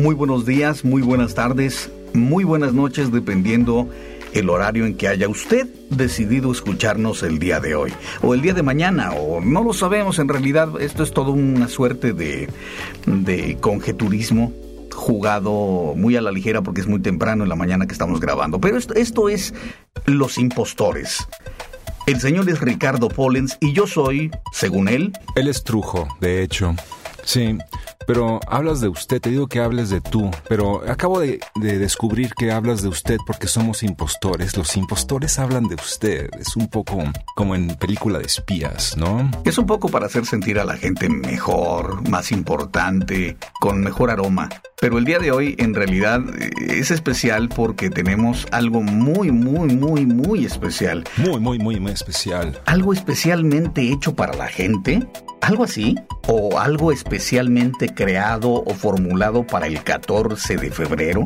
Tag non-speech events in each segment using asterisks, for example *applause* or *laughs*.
Muy buenos días, muy buenas tardes, muy buenas noches, dependiendo el horario en que haya usted decidido escucharnos el día de hoy, o el día de mañana, o no lo sabemos, en realidad esto es todo una suerte de, de conjeturismo jugado muy a la ligera porque es muy temprano en la mañana que estamos grabando. Pero esto, es Los Impostores. El señor es Ricardo Pollens y yo soy, según él... Él es Trujo, de hecho. Sí, pero hablas de usted, te digo que hables de tú, pero acabo de, descubrir que hablas de usted porque somos impostores. Los impostores hablan de usted. Es un poco como en película de espías, ¿no? Es un poco para hacer sentir a la gente mejor, más importante, con mejor aroma. Pero el día de hoy en realidad es especial porque tenemos algo muy, muy, muy, muy especial. Muy, muy, muy, muy especial. Algo especialmente hecho para la gente. ¿Algo así? ¿O algo especialmente creado o formulado para el 14 de febrero?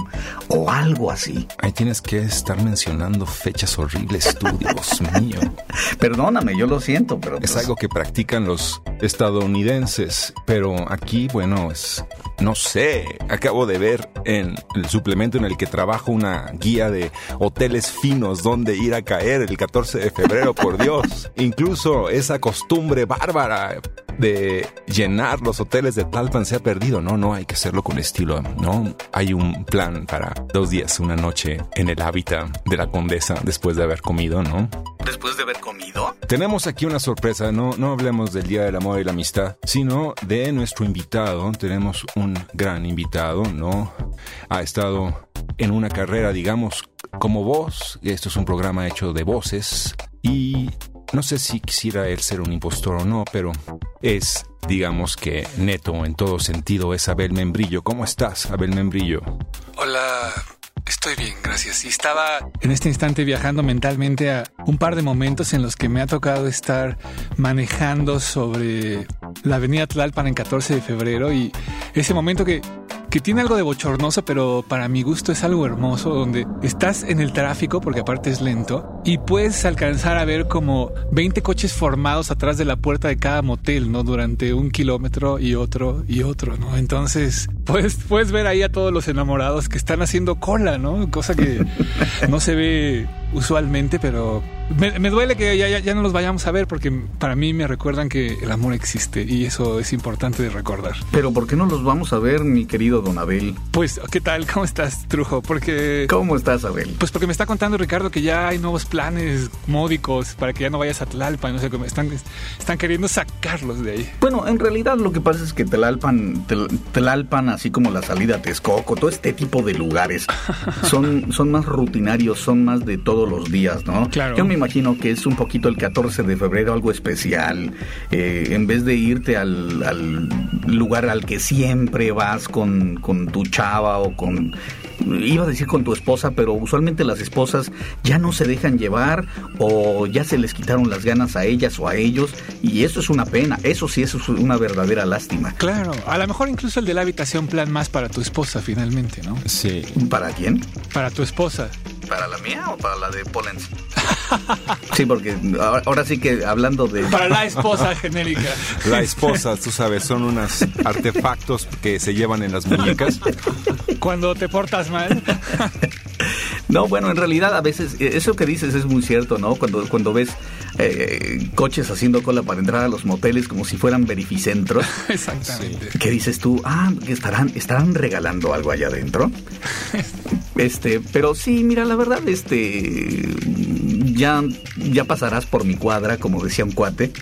¿O algo así? Ahí tienes que estar mencionando fechas horribles tú, Dios mío. *laughs* Perdóname, yo lo siento, pero... Es pues algo que practican los estadounidenses, pero aquí, bueno, es... No sé, acabo de ver en el suplemento en el que trabajo una guía de hoteles finos donde ir a caer el 14 de febrero, por Dios. *laughs* Incluso esa costumbre bárbara de llenar los hoteles de Talpan se ha perdido. No, no, hay que hacerlo con estilo. No, hay un plan para dos días, una noche en el hábitat de la condesa después de haber comido, ¿no? ¿Después de haber comido? Tenemos aquí una sorpresa. No, no hablemos del Día del Amor y la Amistad, sino de nuestro invitado. Tenemos un gran invitado, ¿no? Ha estado en una carrera, digamos, como voz. Esto es un programa hecho de voces y no sé si quisiera él ser un impostor o no, pero es, digamos que neto en todo sentido, es Abel Membrillo. ¿Cómo estás, Abel Membrillo? Hola, Estoy bien, gracias. Y estaba en este instante viajando mentalmente a un par de momentos en los que me ha tocado estar manejando sobre la avenida Tlalpan en 14 de febrero y ese momento que que tiene algo de bochornoso, pero para mi gusto es algo hermoso, donde estás en el tráfico, porque aparte es lento, y puedes alcanzar a ver como 20 coches formados atrás de la puerta de cada motel, ¿no? Durante un kilómetro y otro y otro, ¿no? Entonces, *laughs* puedes, puedes ver ahí a todos los enamorados que están haciendo cola, ¿no? Cosa que no se ve usualmente, pero me, duele que ya, ya, no los vayamos a ver porque para mí me recuerdan que el amor existe y eso es importante de recordar. Pero ¿por qué no los vamos a ver, mi querido Don Abel? Pues, ¿qué tal? *laughs* ¿Cómo estás, Trujo? Porque... ¿Cómo estás, Abel? Pues porque me está contando Ricardo que ya hay nuevos planes módicos para que ya no vayas a Tlalpan, no sé cómo, están, están queriendo sacarlos de ahí. Bueno, en realidad lo que pasa es que Tlalpan, Tlalpan, así como la salida a Texcoco, todo este tipo de lugares *laughs* son, son más rutinarios, son más de todos los días, ¿no? Claro. Yo me imagino que es un poquito el 14 de febrero, algo especial. Eh, en vez de irte al, lugar al que siempre vas con, con tu chava o con iba a decir con tu esposa, pero usualmente las esposas ya no se dejan llevar o ya se les quitaron las ganas a ellas o a ellos y eso es una pena, eso sí eso es una verdadera lástima. Claro, a lo mejor incluso el de la habitación plan más para tu esposa finalmente, ¿no? Sí. ¿Para quién? Para tu esposa. ¿Para la mía o para la de Pollens? Sí, porque ahora sí que hablando de... Para la esposa genérica. La esposa, tú sabes, son unos artefactos que se llevan en las muñecas. Cuando te portas *laughs* No, bueno, en realidad a veces eh, eso que dices es muy cierto, ¿no? Cuando, cuando ves eh, coches haciendo cola para entrar a los moteles como si fueran verificentros. *laughs* Exactamente. ¿Qué dices tú? Ah, estarán, estarán regalando algo allá adentro. este, pero sí, mira, la verdad, este, ya, ya pasarás por mi cuadra, como decía un cuate.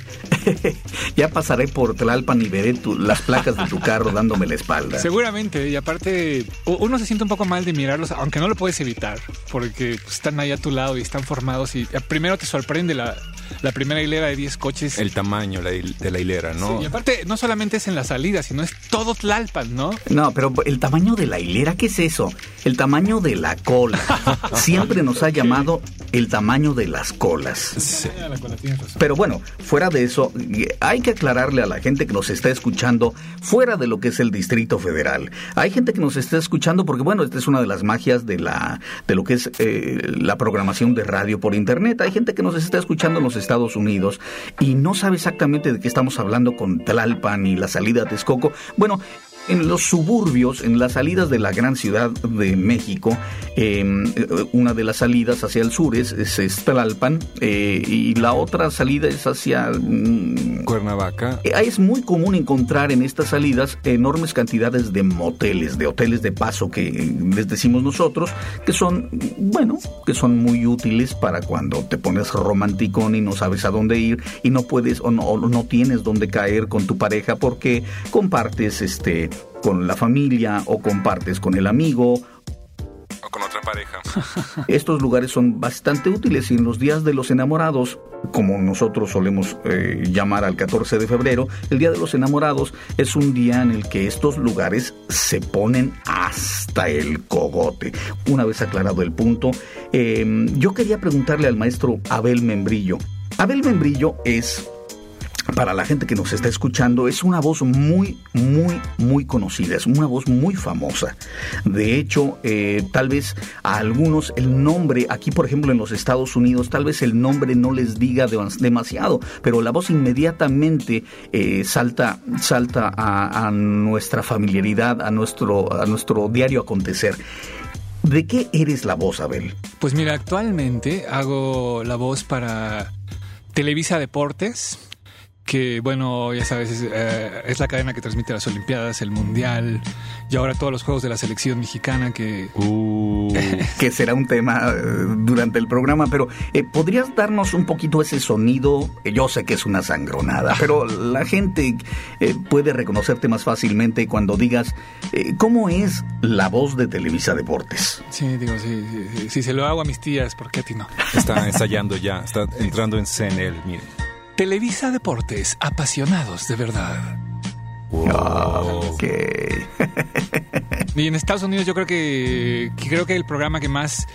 *laughs* ya pasaré por Tlalpan y veré las placas de tu carro dándome la espalda. Seguramente, y aparte uno se siente un poco mal de mirarlos, aunque no lo puedes evitar, porque están ahí a tu lado y están formados y primero te sorprende la, la primera hilera de 10 coches. El tamaño de la hilera, ¿no? y aparte, no solamente es en la salida, sino es todo Tlalpan, ¿no? No, pero el tamaño de la hilera, ¿qué es eso? El tamaño de la cola. *laughs* Siempre nos ha llamado el tamaño de las colas. Sí. Pero bueno, fuera de eso, hay que aclararle a la gente que nos está escuchando fuera de lo que es el Distrito Federal. Hay gente que nos está escuchando porque, bueno, esta es una de las magias de, la, de lo que es eh, la programación de radio por Internet. Hay gente que nos está escuchando en los Estados Unidos y no sabe exactamente de qué estamos hablando con Tlalpan y la salida a Texcoco. Bueno, en los suburbios, en las salidas de la gran ciudad de México, em, una de las salidas hacia el sur es, es Tlalpan eh, y la otra salida es hacia mm, Cuernavaca. Eh, es muy común encontrar en estas salidas enormes cantidades de moteles, de hoteles de paso que les decimos nosotros, que son, bueno, que son muy útiles para cuando te pones romanticón y no sabes a dónde ir y no puedes o no, no tienes dónde caer con tu pareja porque compartes este con la familia o compartes con el amigo o con otra pareja. *laughs* Estos lugares son bastante útiles y en los días de los enamorados, como nosotros solemos eh, llamar al 14 de febrero, el Día de los Enamorados es un día en el que estos lugares se ponen hasta el cogote. Una vez aclarado el punto, eh, yo quería preguntarle al maestro Abel Membrillo. Abel Membrillo es para la gente que nos está escuchando, es una voz muy, muy, muy conocida, es una voz muy famosa. De hecho, eh, tal vez a algunos el nombre, aquí por ejemplo en los Estados Unidos, tal vez el nombre no les diga demasiado, pero la voz inmediatamente eh, salta, salta a, a, nuestra familiaridad, a nuestro, a nuestro diario acontecer. ¿De qué eres la voz, Abel? Pues mira, actualmente hago la voz para Televisa Deportes, que bueno, ya sabes, eh, es, la cadena que transmite las Olimpiadas, el Mundial y ahora todos los juegos de la selección mexicana que... Uh, *laughs* que será un tema eh, durante el programa, pero eh, ¿podrías darnos un poquito ese sonido? Yo sé que es una sangronada, pero la gente puede reconocerte más fácilmente cuando digas, ¿cómo es la voz de Televisa Deportes? Sí, digo, sí, si se lo hago a mis tías, ¿por qué a ti no? Está ensayando ya, está entrando en CNL, miren. Televisa Deportes, apasionados de verdad. Wow. *laughs* y en Estados Unidos yo creo que, que creo que el programa que más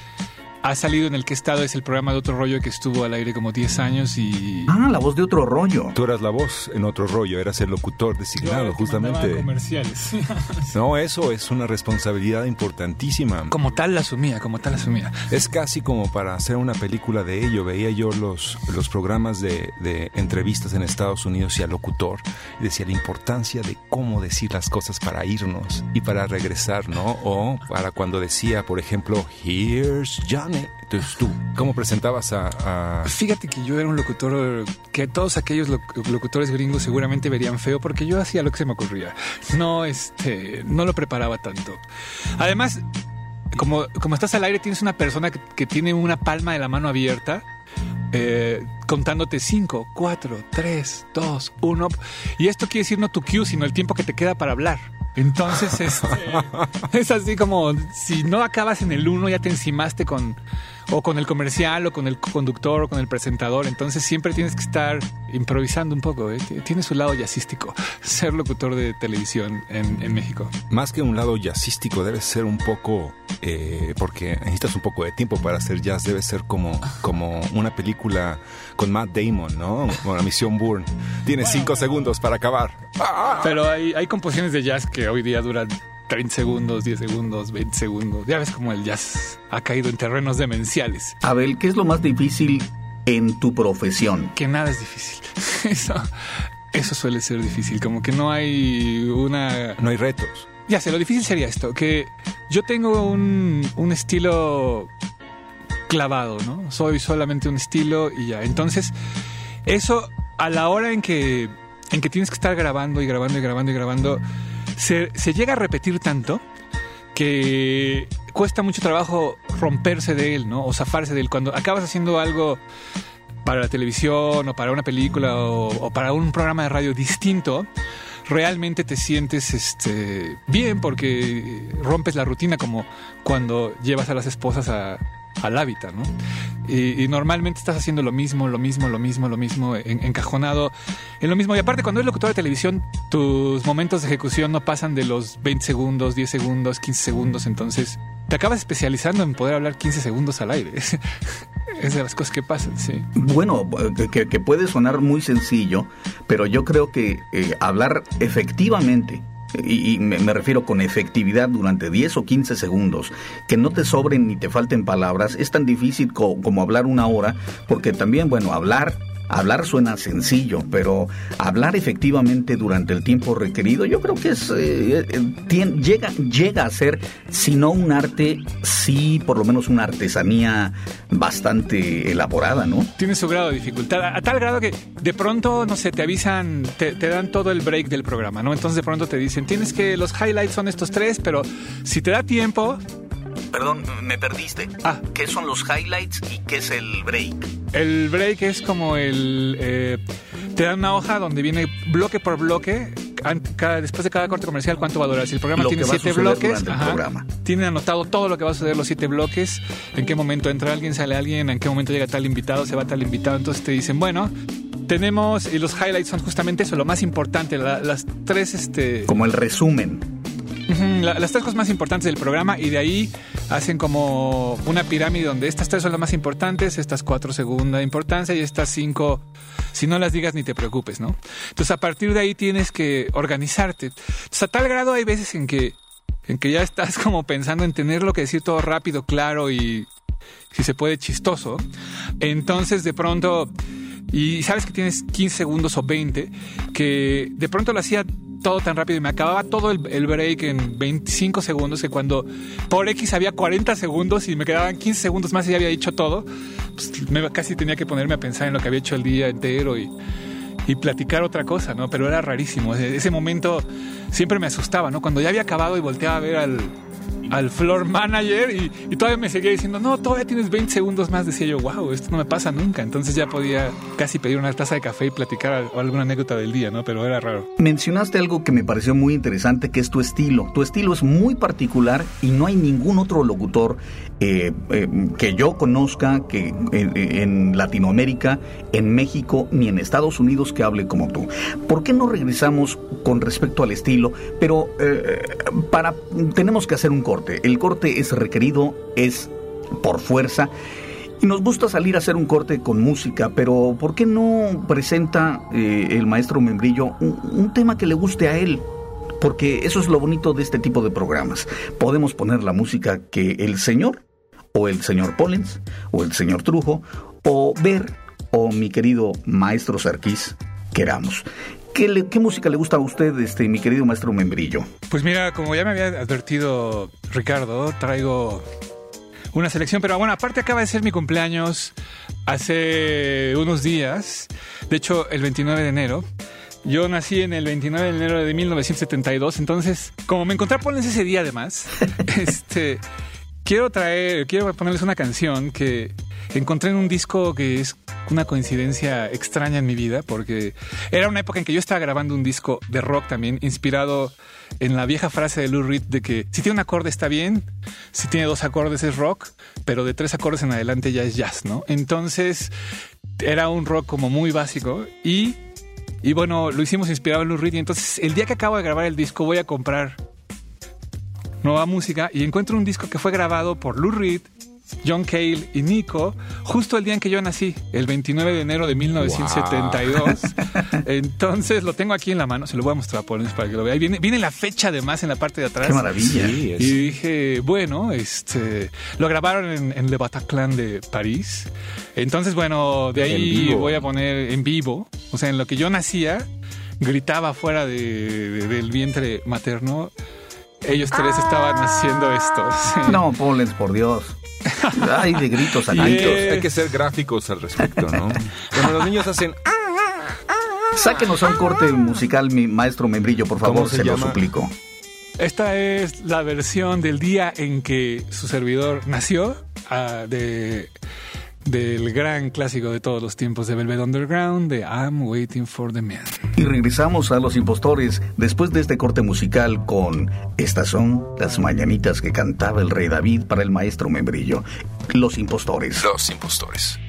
ha salido en el que he estado es el programa de Otro Rollo que estuvo al aire como 10 años y... Ah, la voz de Otro Rollo. Tú eras la voz en Otro Rollo, eras el locutor designado, justamente. comerciales. *laughs* no, eso es una responsabilidad importantísima. Como tal la asumía, como tal la asumía. Es casi como para hacer una película de ello. Veía yo los, los programas de, de entrevistas en Estados Unidos y al locutor y decía la importancia de cómo decir las cosas para irnos y para regresar, ¿no? O para cuando decía, por ejemplo, Here's Entonces tú, ¿cómo presentabas a, Fíjate que yo era un locutor que todos aquellos locutores gringos seguramente verían feo porque yo hacía lo que se me ocurría. No, este, no lo preparaba tanto. Además, como, como estás al aire, tienes una persona que, tiene una palma de la mano abierta. Eh, contándote 5, 4, 3, 2, 1. Y esto quiere decir no tu cue, sino el tiempo que te queda para hablar. Entonces, *laughs* este, es así como si no acabas en el 1, ya te encimaste con o con el comercial o con el conductor o con el presentador. Entonces siempre tienes que estar improvisando un poco. ¿eh? Tiene su lado jazzístico *laughs* ser locutor de televisión en, México. Más que un lado jazzístico, debe ser un poco, eh, porque necesitas un poco de tiempo para hacer jazz, debe ser como, como una película con Matt Damon, ¿no? Como la Misión Bourne. Tienes cinco segundos para acabar. Pero hay, hay composiciones de jazz que hoy día duran 30 segundos, 10 segundos, 20 segundos. Ya ves cómo el jazz ha caído en terrenos demenciales. Abel, ¿qué es lo más difícil en tu profesión? Que nada es difícil. *laughs* Eso, eso suele ser difícil, como que no hay una... No hay retos. Ya sé, lo difícil sería esto, que yo tengo un, un estilo clavado, ¿no? Soy solamente un estilo y ya. Entonces, eso a la hora en que, en que tienes que estar grabando y grabando y grabando y grabando se, llega a repetir tanto que cuesta mucho trabajo romperse de él, ¿no? O zafarse de él. Cuando acabas haciendo algo para la televisión o para una película o, para un programa de radio distinto, realmente te sientes este, bien porque rompes la rutina como cuando llevas a las esposas a, al hábitat, ¿no? Y, normalmente estás haciendo lo mismo, lo mismo, lo mismo, lo mismo, encajonado en lo mismo. Y aparte, cuando eres locutor de televisión, tus momentos de ejecución no pasan de los 20 segundos, 10 segundos, 15 segundos. Entonces, te acabas especializando en poder hablar 15 segundos al aire. *laughs* es de las cosas que pasan, sí. Bueno, que, puede sonar muy sencillo, pero yo creo que eh, hablar efectivamente y, me, refiero con efectividad durante 10 o 15 segundos, que no te sobren ni te falten palabras, es tan difícil como hablar una hora, porque también, bueno, hablar Hablar suena sencillo, pero hablar efectivamente durante el tiempo requerido, yo creo que es eh, eh, llega llega a ser, si no un arte, sí por lo menos una artesanía bastante elaborada, ¿no? Tiene su grado de dificultad, a, tal grado que de pronto, no sé, te avisan, te, te, dan todo el break del programa, ¿no? Entonces de pronto te dicen, tienes que los highlights son estos tres, pero si te da tiempo, Perdón, me perdiste. Ah. ¿Qué son los highlights y qué es el break? El break es como el... Eh, te dan una hoja donde viene bloque por bloque después de cada corte comercial cuánto va a durar. Si el programa tiene siete bloques, tiene anotado todo lo que va a suceder los siete bloques, en qué momento entra alguien, sale alguien, en qué momento llega tal invitado, se va tal invitado. Entonces te dicen, bueno, tenemos, y los highlights son justamente eso, lo más importante, las tres, este... Como el resumen las tres cosas más importantes del programa y de ahí hacen como una pirámide donde estas tres son las más importantes, estas cuatro segunda importancia y estas cinco, si no las digas ni te preocupes, ¿no? Entonces a partir de ahí tienes que organizarte. Entonces a tal grado hay veces en que, en que ya estás *laughs* como pensando en tener lo que decir todo rápido, claro y si se puede chistoso. Entonces de pronto y sabes que tienes 15 segundos o 20, que de pronto lo hacía todo tan rápido y me acababa todo el, break en 25 segundos que cuando por X había 40 segundos y me quedaban 15 segundos más y ya había dicho todo, pues me, casi tenía que ponerme a pensar en lo que había hecho el día entero y, y platicar otra cosa, ¿no? Pero era rarísimo. Ese momento siempre me asustaba, ¿no? Cuando ya había acabado y volteaba a ver al, al floor manager y, todavía me seguía diciendo, no, todavía tienes 20 segundos más. Decía yo, wow, esto no me pasa nunca. Entonces ya podía casi pedir una taza de café y platicar alguna anécdota del día, ¿no? Pero era raro. Mencionaste algo que me pareció muy interesante, que es tu estilo. Tu estilo es muy particular y no hay ningún otro locutor eh, eh, que yo conozca que eh, en Latinoamérica, en México ni en Estados Unidos que hable como tú. ¿Por qué no regresamos con respecto al estilo? Pero para tenemos que hacer un corte. El corte es requerido, es por fuerza. Y nos gusta salir a hacer un corte con música, pero ¿por qué no presenta el maestro Membrillo un tema que le guste a él? porque eso es lo bonito de este tipo de programas. Podemos poner la música que el señor o el señor Pollens, o el señor Trujo, o Ver, o mi querido maestro Sarkis queramos. ¿Qué, ¿Qué, música le gusta a usted, este, mi querido maestro Membrillo? Pues mira, como ya me había advertido Ricardo, traigo una selección, pero bueno, aparte acaba de ser mi cumpleaños hace unos días, de hecho el 29 de enero. Yo nací en el 29 de enero de 1972, entonces, como me encontré a ese día además, *laughs* este, quiero traer, quiero ponerles una canción que encontré en un disco que es una coincidencia extraña en mi vida, porque era una época en que yo estaba grabando un disco de rock también, inspirado en la vieja frase de Lou Reed de que si tiene un acorde está bien, si tiene dos acordes es rock, pero de tres acordes en adelante ya es jazz, ¿no? Entonces era un rock como muy básico y, y bueno, lo hicimos inspirado en Lou Reed y entonces el día que acabo de grabar el disco voy a comprar nueva música y encuentro un disco que fue grabado por Lou Reed, John Cale y Nico justo el día en que yo nací, el 29 de enero de 1972. Entonces lo tengo aquí en la mano, se lo voy a mostrar por para que lo vea. viene, viene la fecha además en la parte de atrás. Qué maravilla. y dije, bueno, este lo grabaron en, en, Le Bataclan de París. Entonces, bueno, de ahí voy a poner en vivo, o sea, en lo que yo nacía, gritaba fuera del vientre materno ellos tres estaban haciendo esto. No, Pollens, por Dios. Ay, de gritos a *laughs* Hay que ser gráficos al respecto, ¿no? Cuando los niños hacen... Sáquenos a un corte musical, mi maestro Membrillo, por favor, se, lo suplico. Esta es la versión del día en que su servidor nació, ah, de, del gran clásico de todos los tiempos de Velvet Underground, de I'm Waiting for the Man. Y regresamos a Los Impostores después de este corte musical con Estas son las mañanitas que cantaba el rey David para el maestro Membrillo. Los Impostores. Los Impostores.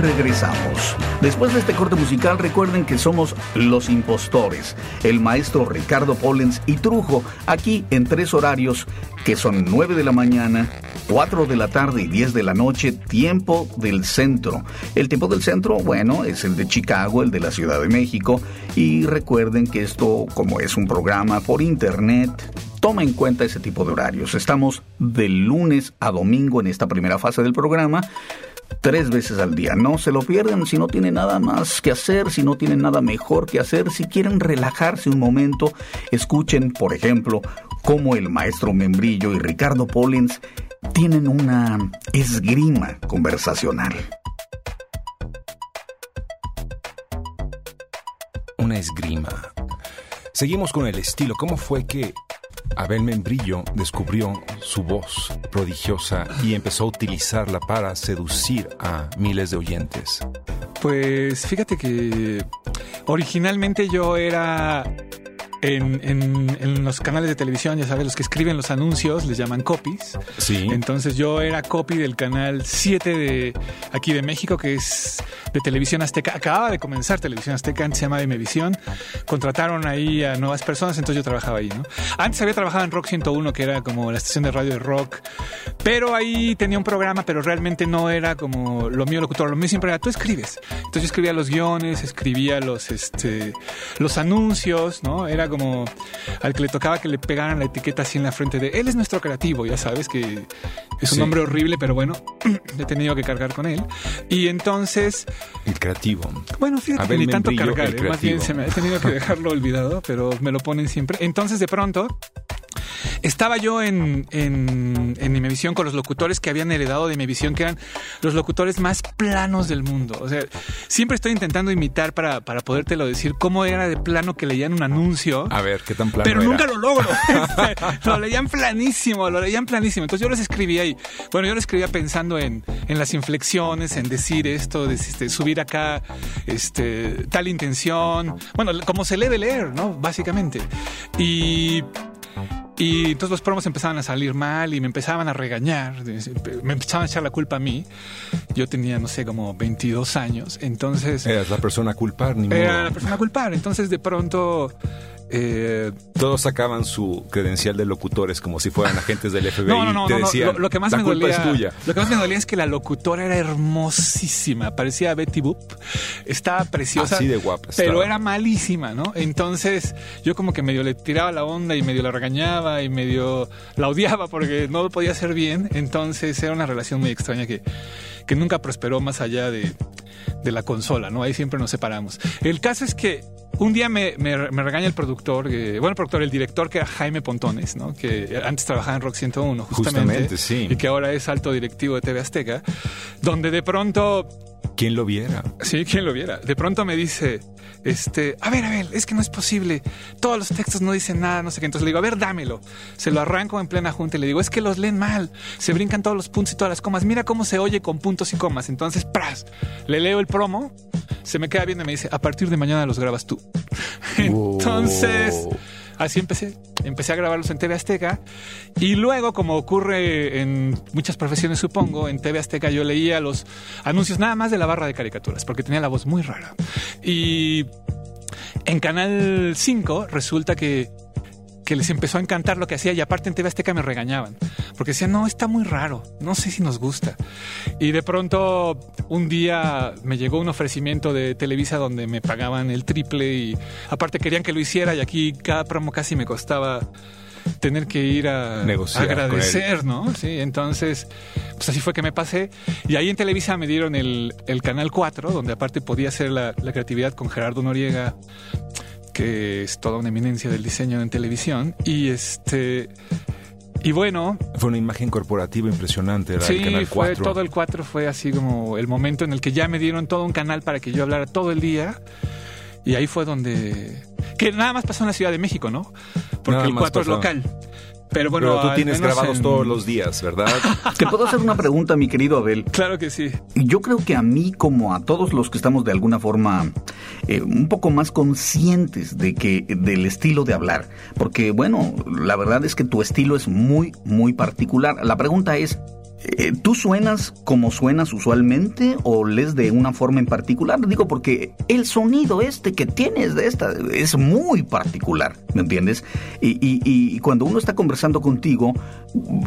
Regresamos. Después de este corte musical, recuerden que somos Los Impostores, el maestro Ricardo Pollens y Trujo, aquí en tres horarios que son 9 de la mañana, 4 de la tarde y 10 de la noche, tiempo del centro. El tiempo del centro, bueno, es el de Chicago, el de la Ciudad de México, y recuerden que esto, como es un programa por internet, toma en cuenta ese tipo de horarios. Estamos de lunes a domingo en esta primera fase del programa tres veces al día. No se lo pierdan si no tienen nada más que hacer, si no tienen nada mejor que hacer, si quieren relajarse un momento, escuchen, por ejemplo, cómo el maestro Membrillo y Ricardo Pollens tienen una esgrima conversacional. Una esgrima. Seguimos con el estilo. ¿Cómo fue que Abel Membrillo descubrió su voz prodigiosa y empezó a utilizarla para seducir a miles de oyentes. Pues fíjate que originalmente yo era en, en, los canales de televisión, ya sabes, los que escriben los anuncios les llaman copies. Sí. Entonces yo era copy del canal 7 de aquí de México, que es de Televisión Azteca. Acababa de comenzar Televisión Azteca, antes se llama Imevisión. Contrataron ahí a nuevas personas, entonces yo trabajaba ahí, ¿no? Antes había trabajado en Rock 101, que era como la estación de radio de rock, pero ahí tenía un programa, pero realmente no era como lo mío locutor. Lo mío siempre era, tú escribes. Entonces yo escribía los guiones, escribía los, este, los anuncios, ¿no? Era como al que le tocaba que le pegaran la etiqueta así en la frente de él es nuestro creativo, ya sabes que es un nombre horrible, pero bueno, *clears throat* he tenido que cargar con él. Y entonces... El creativo. Bueno, fíjate que ni tanto cargar, ¿eh? más bien se me ha tenido que *laughs* dejarlo olvidado, pero me lo ponen siempre. Entonces de pronto estaba yo en, en, en Imevisión con los locutores que habían heredado de Imevisión, que eran los locutores más planos del mundo. O sea, siempre estoy intentando imitar para, para podértelo decir cómo era de plano que leían un anuncio. A ver, ¿qué tan plano Pero nunca lo logro. *laughs* lo leían planísimo, lo leían planísimo. Entonces yo los escribía y, bueno, yo lo escribía pensando en, en las inflexiones, en decir esto, de, este, subir acá este, tal intención. Bueno, como se lee de leer, ¿no? Básicamente. Y y entonces los promos empezaban a salir mal y me empezaban a regañar, me empezaban a echar la culpa a mí. Yo tenía, no sé, como 22 años, entonces... Eras la persona a culpar, ni Era la persona a culpar, entonces de pronto eh, Todos sacaban su credencial de locutores como si fueran agentes del FBI. No, no, no. te decían, lo, que más la me culpa dolía, es tuya. Lo que más me dolía es que la locutora era hermosísima. Parecía Betty Boop. Estaba preciosa. Así de guapa. Pero estaba. era malísima, ¿no? Entonces yo como que medio le tiraba la onda y medio la regañaba y medio la odiaba porque no lo podía hacer bien. Entonces era una relación muy extraña que, que nunca prosperó más allá de, de la consola, ¿no? Ahí siempre nos separamos. El caso es que un día me, me, me regaña el productor, eh, bueno, el productor, el director que era Jaime Pontones, ¿no? Que antes trabajaba en Rock 101, justamente. Justamente, sí. Y que ahora es alto directivo de TV Azteca, donde de pronto ¿Quién lo viera? Sí, quien lo viera. De pronto me dice, este, a ver, a ver, es que no es posible. Todos los textos no dicen nada, no sé qué. Entonces le digo, a ver, dámelo. Se lo arranco en plena junta y le digo, es que los leen mal. Se brincan todos los puntos y todas las comas. Mira cómo se oye con puntos y comas. Entonces, pras, le leo el promo, se me queda viendo y me dice, a partir de mañana los grabas tú. *laughs* Entonces, así empecé. Empecé a grabarlos en TV Azteca y luego, como ocurre en muchas profesiones, supongo, en TV Azteca yo leía los anuncios nada más de la barra de caricaturas, porque tenía la voz muy rara. Y en Canal 5 resulta que que les empezó a encantar lo que hacía y aparte en TV Azteca me regañaban porque decían, no, está muy raro, no sé si nos gusta. Y de pronto un día me llegó un ofrecimiento de Televisa donde me pagaban el triple y aparte querían que lo hiciera y aquí cada promo casi me costaba tener que ir a Negociar agradecer, ¿no? Sí, entonces, pues así fue que me pasé. Y ahí en Televisa me dieron el, el Canal 4, donde aparte podía hacer la, la creatividad con Gerardo Noriega, que es toda una eminencia del diseño en televisión. Y este. Y bueno, Fue una imagen corporativa impresionante, era el sí, Canal fue 4. todo el 4 fue así como el momento en el que ya me dieron todo un canal para que yo hablara todo el día. Y ahí fue donde. Que nada más pasó en la Ciudad de México, ¿no? Porque Nada el más 4 es local. Pero bueno, Pero tú tienes grabados en- todos los días, ¿verdad? *laughs* ¿Te puedo hacer una pregunta, mi querido Abel? Claro que sí. Yo creo que a mí, como a todos los que estamos de alguna forma eh, un poco más conscientes de que del estilo de hablar, porque bueno, la verdad es que tu estilo es muy, muy particular. La pregunta es, ¿Tú suenas como suenas usualmente o lees de una forma en particular? Digo, porque el sonido este que tienes de esta es muy particular, ¿me entiendes? Y, y, cuando uno está conversando contigo,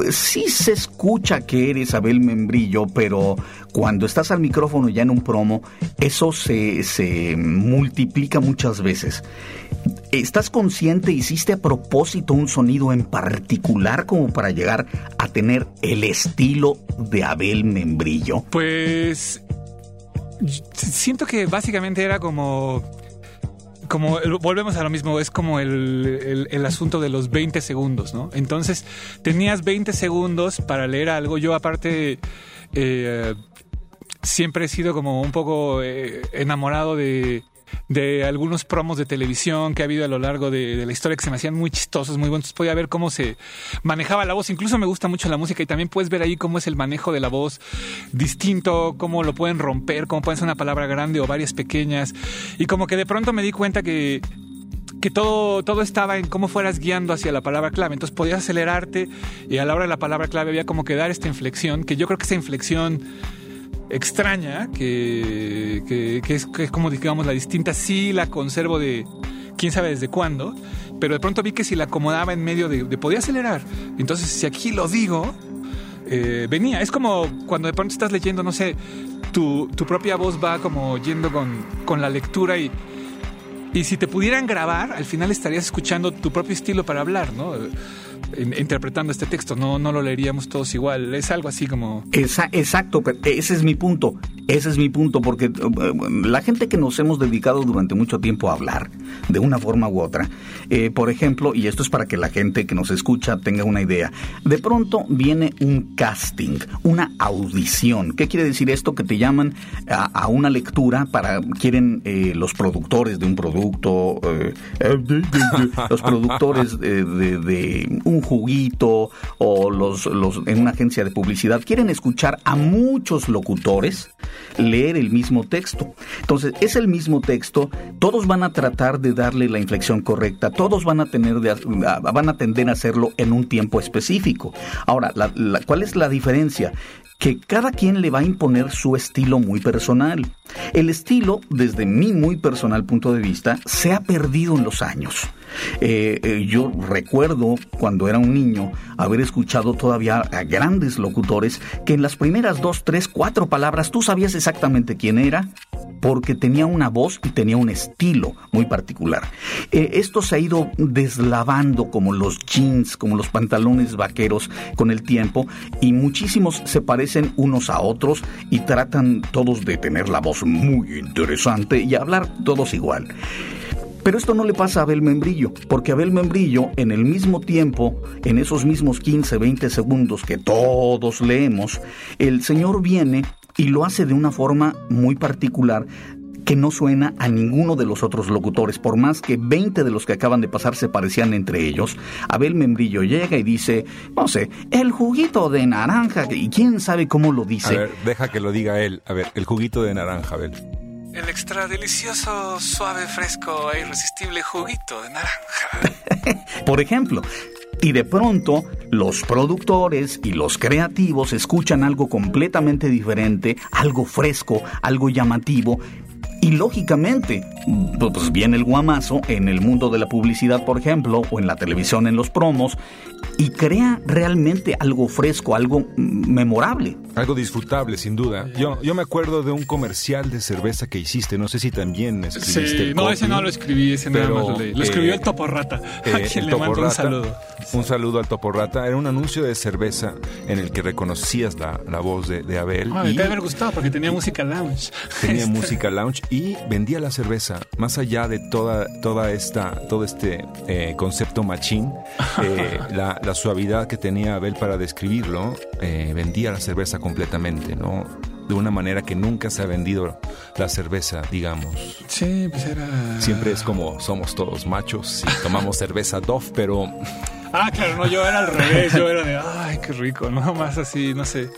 sí se escucha que eres Abel Membrillo, pero cuando estás al micrófono ya en un promo, eso se, se multiplica muchas veces. ¿Estás consciente, hiciste a propósito un sonido en particular como para llegar a tener el estilo de Abel Membrillo? Pues siento que básicamente era como como volvemos a lo mismo, es como el, asunto de los 20 segundos, ¿no? Entonces, tenías 20 segundos para leer algo. Yo aparte eh, siempre he sido como un poco eh, enamorado de, de algunos promos de televisión que ha habido a lo largo de, la historia que se me hacían muy chistosos, muy buenos. Podía ver cómo se manejaba la voz. Incluso me gusta mucho la música y también puedes ver ahí cómo es el manejo de la voz distinto, cómo lo pueden romper, cómo pueden ser una palabra grande o varias pequeñas. Y como que de pronto me di cuenta que que todo, todo estaba en cómo fueras guiando hacia la palabra clave. Entonces podías acelerarte y a la hora de la palabra clave había como que dar esta inflexión, que yo creo que esa inflexión extraña, que, que, es, como digamos la distinta, sí la conservo de quién sabe desde cuándo, pero de pronto vi que si la acomodaba en medio de, podía acelerar. Entonces, si aquí lo digo, eh, venía. Es como cuando de pronto estás leyendo, no sé, tu, tu propia voz va como yendo con, con la lectura y, y si te pudieran grabar, al final estarías escuchando tu propio estilo para hablar, ¿no? Interpretando este texto, no, no lo leeríamos todos igual, es algo así como... exacto, ese es mi punto, ese es mi punto, porque eh, la gente que nos hemos dedicado durante mucho tiempo a hablar, de una forma u otra, eh, por ejemplo, y esto es para que la gente que nos escucha tenga una idea, de pronto viene un casting, una audición, ¿qué quiere decir esto? Que te llaman a, una lectura para, quieren eh, los productores de un producto, los productores de, de un juguito o los, los, en una agencia de publicidad quieren escuchar a muchos locutores leer el mismo texto. Entonces, es el mismo texto, todos van a tratar de darle la inflexión correcta, todos van a tener van a tender a hacerlo en un tiempo específico. Ahora, ¿cuál es la diferencia? que cada quien le va a imponer su estilo muy personal. El estilo, desde mi muy personal punto de vista, se ha perdido en los años. Eh, eh, yo recuerdo cuando era un niño haber escuchado todavía a grandes locutores que en las primeras dos, tres, cuatro palabras tú sabías exactamente quién era porque tenía una voz y tenía un estilo muy particular. Eh, esto se ha ido deslavando como los jeans, como los pantalones vaqueros con el tiempo y muchísimos se parecen unos a otros y tratan todos de tener la voz muy interesante y hablar todos igual. Pero esto no le pasa a Abel Membrillo, porque Abel Membrillo, en el mismo tiempo, en esos mismos 15, 20 segundos que todos leemos, el Señor viene y lo hace de una forma muy particular que no suena a ninguno de los otros locutores, por más que 20 de los que acaban de pasar se parecían entre ellos. Abel Membrillo llega y dice, no sé, el juguito de naranja, y quién sabe cómo lo dice. A ver, deja que lo diga él. A ver, el juguito de naranja, Abel. El extra delicioso, suave, fresco e irresistible juguito de naranja. *laughs* Por ejemplo, y de pronto los productores y los creativos escuchan algo completamente diferente, algo fresco, algo llamativo, y lógicamente, pues viene el guamazo en el mundo de la publicidad, por ejemplo, o en la televisión, en los promos, y crea realmente algo fresco, algo memorable. Algo disfrutable, sin duda. Yo, yo me acuerdo de un comercial de cerveza que hiciste, no sé si también escribiste. Sí, no, ese no lo escribí, ese nada más lo leí. Lo escribió el Toporrata, *laughs* a eh, quien le mando un saludo. Un saludo al Toporrata. Era un anuncio de cerveza en el que reconocías la, la voz de, de Abel. Ah, y me haber gustado porque tenía música lounge. Tenía *laughs* música lounge y vendía la cerveza. Más allá de toda, toda esta, todo este eh, concepto machín, eh, *laughs* la, la, suavidad que tenía Abel para describirlo, vendía la cerveza completamente, ¿no? De una manera que nunca se ha vendido la cerveza, digamos. Sí, pues era... Siempre es como somos todos machos y tomamos cerveza Dove, pero... Ah, claro, no, yo era al revés, yo era de, ay, qué rico, no *laughs* más así, no sé.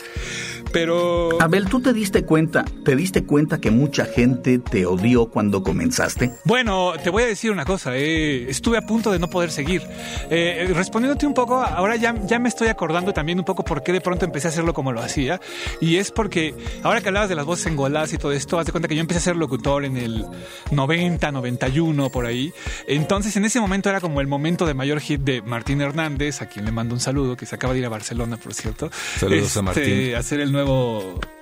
Pero... Abel, ¿tú te diste cuenta, te diste cuenta que mucha gente te odió cuando comenzaste? Bueno, te voy a decir una cosa, eh, estuve a punto de no poder seguir. Eh, respondiéndote un poco, ahora ya, ya me estoy acordando también un poco por qué de pronto empecé a hacerlo como lo hacía. Y es porque, ahora que hablabas de las voces engoladas y todo esto, haz de cuenta que yo empecé a ser locutor en el 90, 91, por ahí. Entonces, en ese momento era como el momento de mayor hit de Martín Hernández, a quien le mando un saludo, que se acaba de ir a Barcelona, por cierto. Saludos a Este, Martín. Hacer el nuevo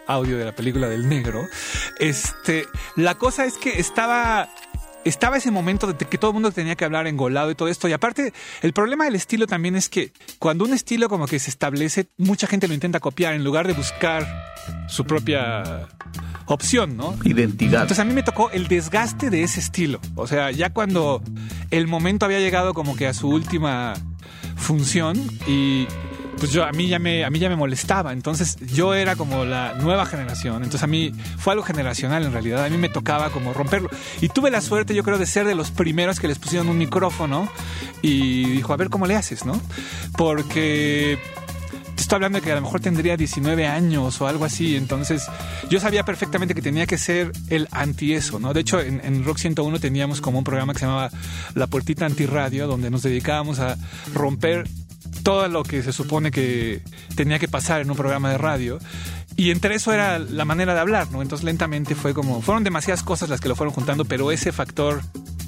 audio de la película del negro. Este, la cosa es que estaba estaba ese momento de que todo el mundo tenía que hablar engolado y todo esto. Y aparte, el problema del estilo también es que cuando un estilo como que se establece, mucha gente lo intenta copiar en lugar de buscar su propia opción, ¿no? Identidad. Entonces a mí me tocó el desgaste de ese estilo. O sea, ya cuando el momento había llegado como que a su última función y pues yo a mí ya me a mí ya me molestaba. Entonces yo era como la nueva generación. Entonces a mí fue algo generacional en realidad. A mí me tocaba como romperlo. Y tuve la suerte, yo creo, de ser de los primeros que les pusieron un micrófono y dijo, a ver cómo le haces, ¿no? Porque te estoy hablando de que a lo mejor tendría 19 años o algo así. Entonces, yo sabía perfectamente que tenía que ser el anti eso, ¿no? De hecho, en, Rock 101 teníamos como un programa que se llamaba La Puertita Antirradio, donde nos dedicábamos a romper todo lo que se supone que tenía que pasar en un programa de radio. Y entre eso era la manera de hablar, ¿no? Entonces lentamente fue como, fueron demasiadas cosas las que lo fueron juntando, pero ese factor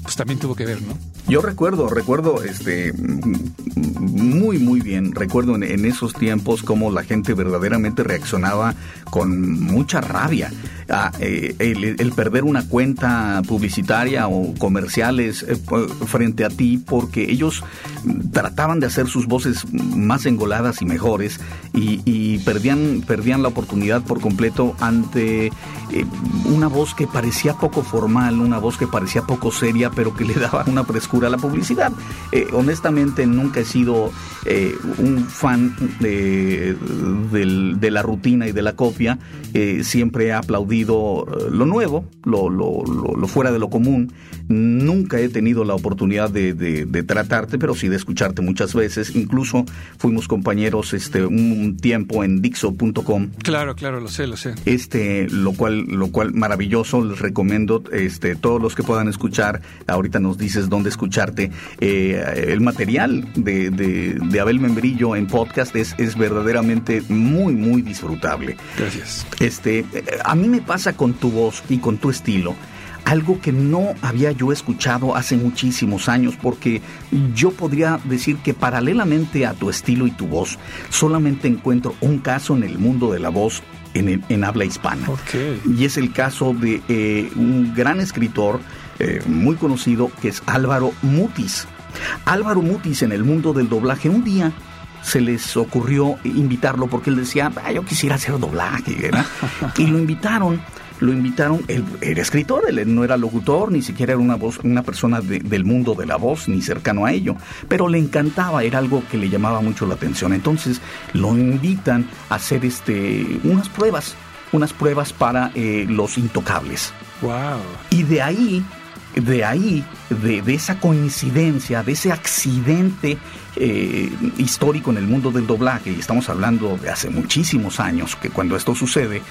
pues también tuvo que ver, ¿no? Yo recuerdo, recuerdo este muy muy bien, recuerdo en, esos tiempos cómo la gente verdaderamente reaccionaba con mucha rabia a eh, el, el, perder una cuenta publicitaria o comerciales eh, frente a ti porque ellos trataban de hacer sus voces más engoladas y mejores y, y perdían perdían la oportunidad por completo ante eh, una voz que parecía poco formal, una voz que parecía poco seria, pero que le *laughs* daba una frescura a la publicidad. Eh, honestamente, nunca he sido eh, un fan de, de, la rutina y de la copia. Siempre he aplaudido lo nuevo, lo, fuera de lo común. Nunca he tenido la oportunidad de, de, tratarte, pero sí de escucharte muchas veces. Incluso fuimos compañeros este, un tiempo en Dixo.com. Claro, claro, lo sé, lo sé. Este, lo cual, lo cual maravilloso. Les recomiendo, este, todos los que puedan escuchar. Ahorita nos dices dónde escucharte. Eh, el material de, de, de, Abel Membrillo en podcast es, es verdaderamente muy, muy disfrutable. Gracias. Este, a mí me pasa con tu voz y con tu estilo algo que no había yo escuchado hace muchísimos años, porque yo podría decir que paralelamente a tu estilo y tu voz, solamente encuentro un caso en el mundo de la voz en, el, en habla hispana. Okay. Y es el caso de eh, un gran escritor eh, muy conocido que es Álvaro Mutis. Álvaro Mutis en el mundo del doblaje un día se les ocurrió invitarlo porque él decía, ah, yo quisiera hacer doblaje, ¿verdad? *laughs* y lo invitaron lo invitaron, él era escritor, él no era locutor, ni siquiera era una voz, una persona de, del mundo de la voz, ni cercano a ello, pero le encantaba, era algo que le llamaba mucho la atención. Entonces lo invitan a hacer este unas pruebas, unas pruebas para eh, los intocables. Wow. Y de ahí de ahí, de, de, esa coincidencia, de ese accidente eh, histórico en el mundo del doblaje, y estamos hablando de hace muchísimos años que cuando esto sucede,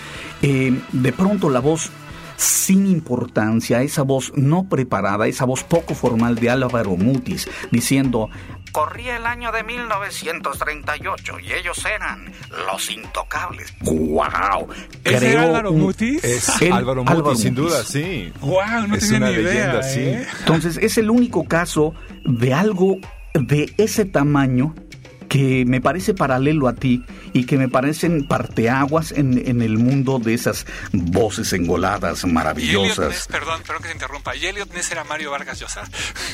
eh, de pronto la voz sin importancia, esa voz no preparada, esa voz poco formal de Álvaro Mutis, diciendo, corría el año de 1938 y ellos eran los intocables. ¡Wow! ¿Ese era Álvaro Mutis? Es *laughs* el, Álvaro Mutis, Álvaro sin duda, sí. ¡Wow! No es tenía una ni idea, leyenda, ¿eh? sí. Entonces, es el único caso de algo de ese tamaño que me parece paralelo a ti y que me parecen parteaguas en, en el mundo de esas voces engoladas maravillosas. Ness, perdón, perdón que te interrumpa. ¿Y Elliot Ness era Mario Vargas Llosa?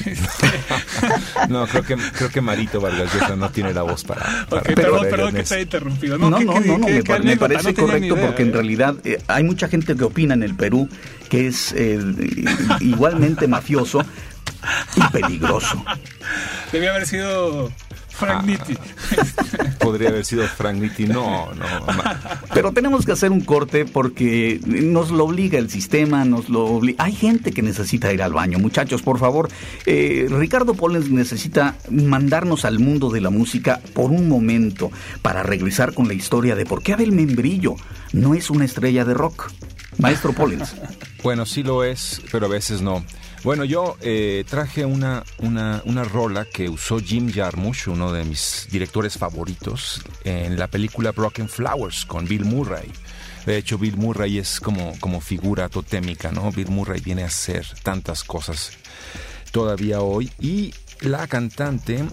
*laughs* no, creo que, creo que Marito Vargas Llosa no tiene la voz para... para okay, perdón, perdón que te haya interrumpido. No, no, no, no, no me, me, parece no correcto idea, porque eh. en realidad eh, hay mucha gente que opina en el Perú que es eh, igualmente mafioso y peligroso. Debía haber sido Frank Nitti. Podría haber sido Frank Nitti, no, no. Pero tenemos que hacer un corte porque nos lo obliga el sistema, nos lo obliga. Hay gente que necesita ir al baño. Muchachos, por favor, eh, Ricardo Pollens necesita mandarnos al mundo de la música por un momento para regresar con la historia de por qué Abel Membrillo no es una estrella de rock. Maestro Pollens. Bueno, sí lo es, pero a veces no. Bueno, yo eh, traje una, una, una, rola que usó Jim Jarmusch, uno de mis directores favoritos, en la película Broken Flowers con Bill Murray. De hecho, Bill Murray es como, como figura totémica, ¿no? Bill Murray viene a hacer tantas cosas todavía hoy. Y la cantante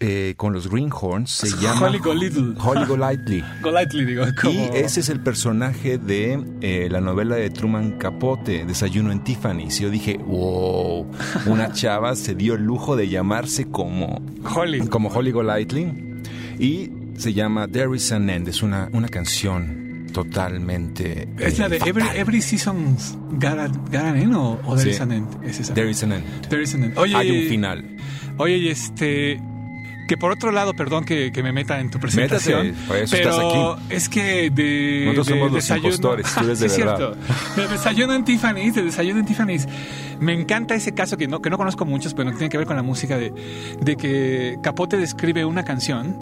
eh, con los Greenhorns se *laughs* llama Holly Golightly. Holly Golightly. *laughs* Golightly, digo. Como... Y ese es el personaje de eh, la novela de Truman Capote, Desayuno en Tiffany's. Yo dije, wow, una *laughs* chava se dio el lujo de llamarse como Holly. Como Holly Golightly. Y se llama There is an End. Es una, una canción totalmente. ¿Es la de Every, Every Season's Got, an End o, o There is an End? Es esa. There is an End. There is an End. Oye, Hay un final. Oye, este. Que por otro lado, perdón que, que me meta en tu presentación. Métate, eso pero estás aquí. es que de. Nosotros de somos los desayuno, impostores, tú eres *laughs* de sí, verdad. cierto. De desayuno en Tiffany's, de desayuno en Tiffany's. Me encanta ese caso que no, que no conozco muchos, pero que tiene que ver con la música de, de que Capote describe una canción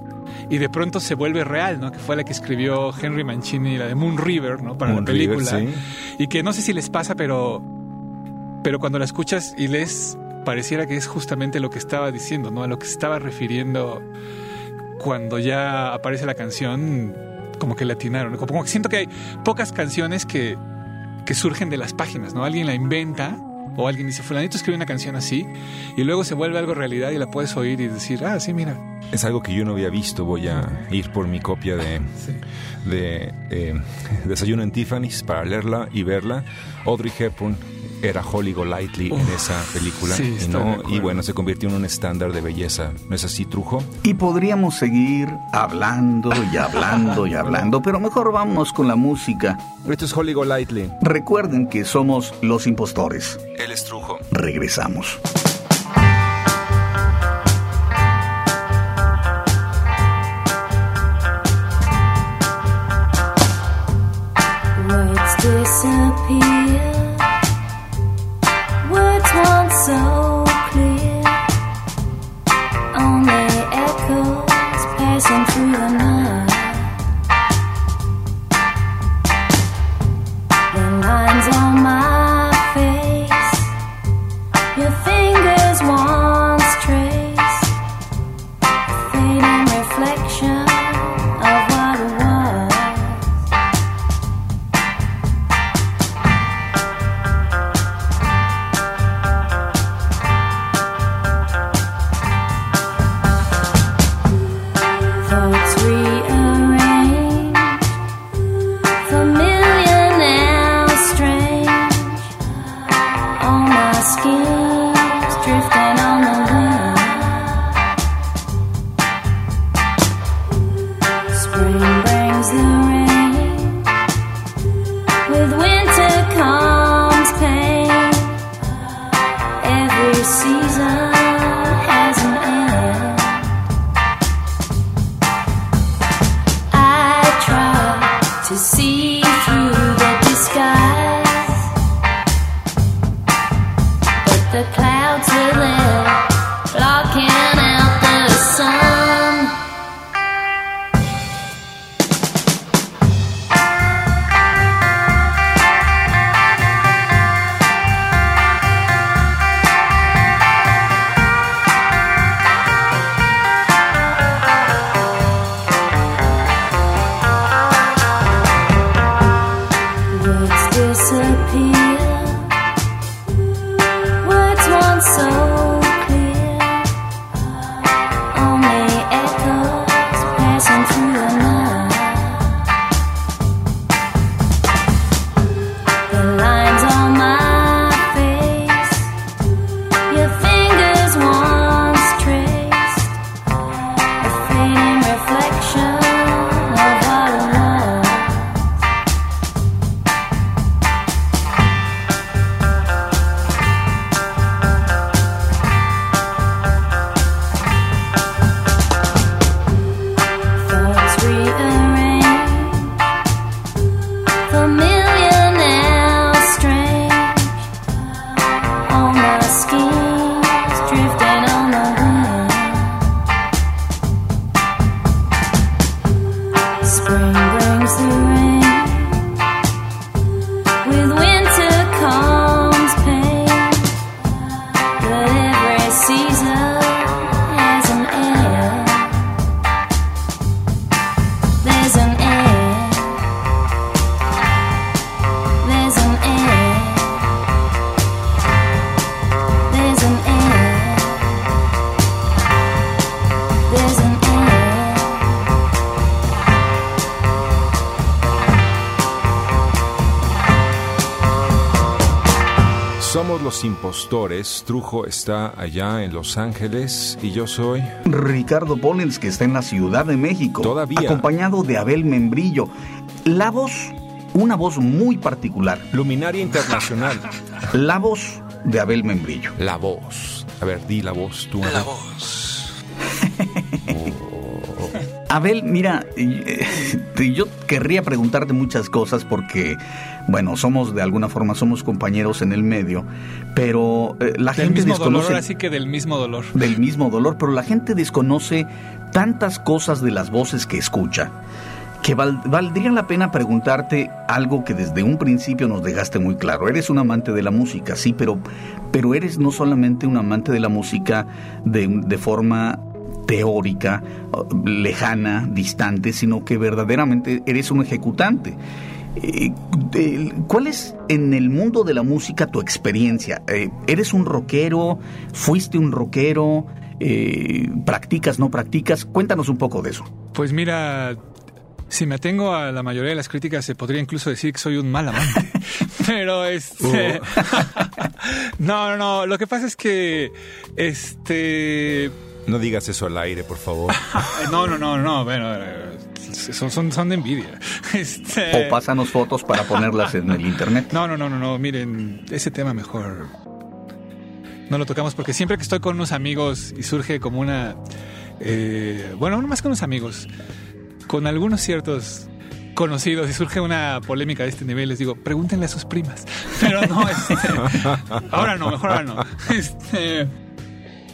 y de pronto se vuelve real, ¿no? Que fue la que escribió Henry Mancini, la de Moon River, ¿no? Para Moon la película. River, sí. Y que no sé si les pasa, pero. Pero cuando la escuchas y lees, pareciera que es justamente lo que estaba diciendo, ¿no? A lo que se estaba refiriendo cuando ya aparece la canción, como que le atinaron. Como que siento que hay pocas canciones que, que surgen de las páginas, ¿no? Alguien la inventa o alguien dice, fulanito escribe una canción así y luego se vuelve algo realidad y la puedes oír y decir, ah, sí, mira. Es algo que yo no había visto. Voy a ir por mi copia de, Sí. de eh, Desayuno en Tiffany's para leerla y verla. Audrey Hepburn era Holly Golightly en esa película sí, y, no- de y bueno se convirtió en un estándar de belleza no es así trujo Y podríamos seguir hablando y hablando y hablando, pero mejor vámonos con la música. esto es Holly Golightly Recuerden que somos los impostores. él es trujo Regresamos. Disappear. Impostores. Trujo está allá en Los Ángeles y yo soy. Ricardo Ponens, que está en la Ciudad de México. Todavía. Acompañado de Abel Membrillo. La voz, una voz muy particular. Luminaria Internacional. La voz de Abel Membrillo. La voz. A ver, di la voz tú. La Abel. voz. Abel, mira, eh, yo querría preguntarte muchas cosas porque, bueno, somos de alguna forma, somos compañeros en el medio, pero eh, la Del gente mismo desconoce... dolor, así que del mismo dolor. del mismo dolor, pero la gente desconoce tantas cosas de las voces que escucha que val- valdría la pena preguntarte algo que desde un principio nos dejaste muy claro. Eres un amante de la música, sí, pero, pero eres no solamente un amante de la música de, de forma teórica, lejana, distante, sino que verdaderamente eres un ejecutante. Eh, de- ¿Cuál es en el mundo de la música tu experiencia? Eh, ¿Eres un rockero? ¿Fuiste un rockero? Eh, ¿Practicas, no practicas? Cuéntanos un poco de eso. Pues mira, si me atengo a la mayoría de las críticas, se podría incluso decir que soy un mal amante. *laughs* Pero este. *laughs* no, no, no. Lo que pasa es que. Este. No digas eso al aire, por favor. eh, *laughs* No, no, no, no. Bueno, eh, son, son, son de envidia. *laughs* Este. O pásanos fotos para ponerlas en el internet. No, no, no, no, no. Miren, ese tema mejor no lo tocamos porque siempre que estoy con unos amigos y surge como una. eh, bueno, no más con unos amigos, con algunos ciertos conocidos y surge una polémica de este nivel, les digo, pregúntenle a sus primas. *laughs* Pero no, este, ahora no, mejor ahora no. *laughs* Este,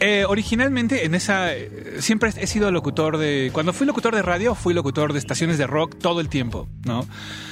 eh, originalmente en esa eh, siempre he sido locutor de cuando fui locutor de radio fui locutor de estaciones de rock todo el tiempo, ¿no?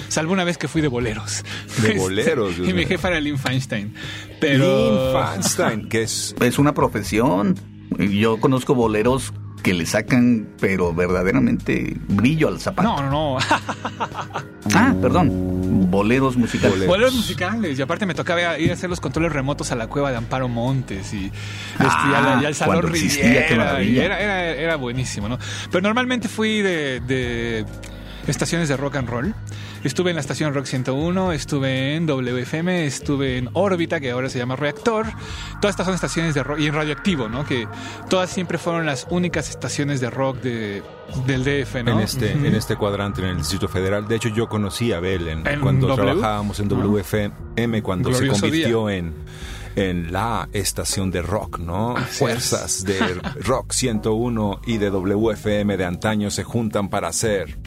Salvo una vez que fui de boleros. De *laughs* Este, boleros, y mi jefa era Lynn Feinstein. Pero Lynn Feinstein, que es Es una profesión. Yo conozco boleros que le sacan, pero verdaderamente brillo al zapato. no, no, no. *laughs* Ah, perdón. Boleros musicales. Boleros. Boleros musicales. Y aparte me tocaba ir a hacer los controles remotos a la cueva de Amparo Montes y, este, y a la- y al Salón Riviera, era, era, era buenísimo, ¿no? Pero normalmente fui de, de estaciones de rock and roll. Estuve en la estación Rock 101, estuve en WFM, estuve en Órbita, que ahora se llama Reactor. Todas estas son estaciones de rock, y en Radioactivo, ¿no? Que todas siempre fueron las únicas estaciones de rock de, del DF, ¿no? en este en este cuadrante en el Distrito Federal. De hecho, yo conocí a Abel en- ¿En cuando W? trabajábamos en WFM cuando se convirtió en en la estación de rock, ¿no? Así es. Fuerzas de *laughs* Rock 101 y de WFM de antaño se juntan para hacer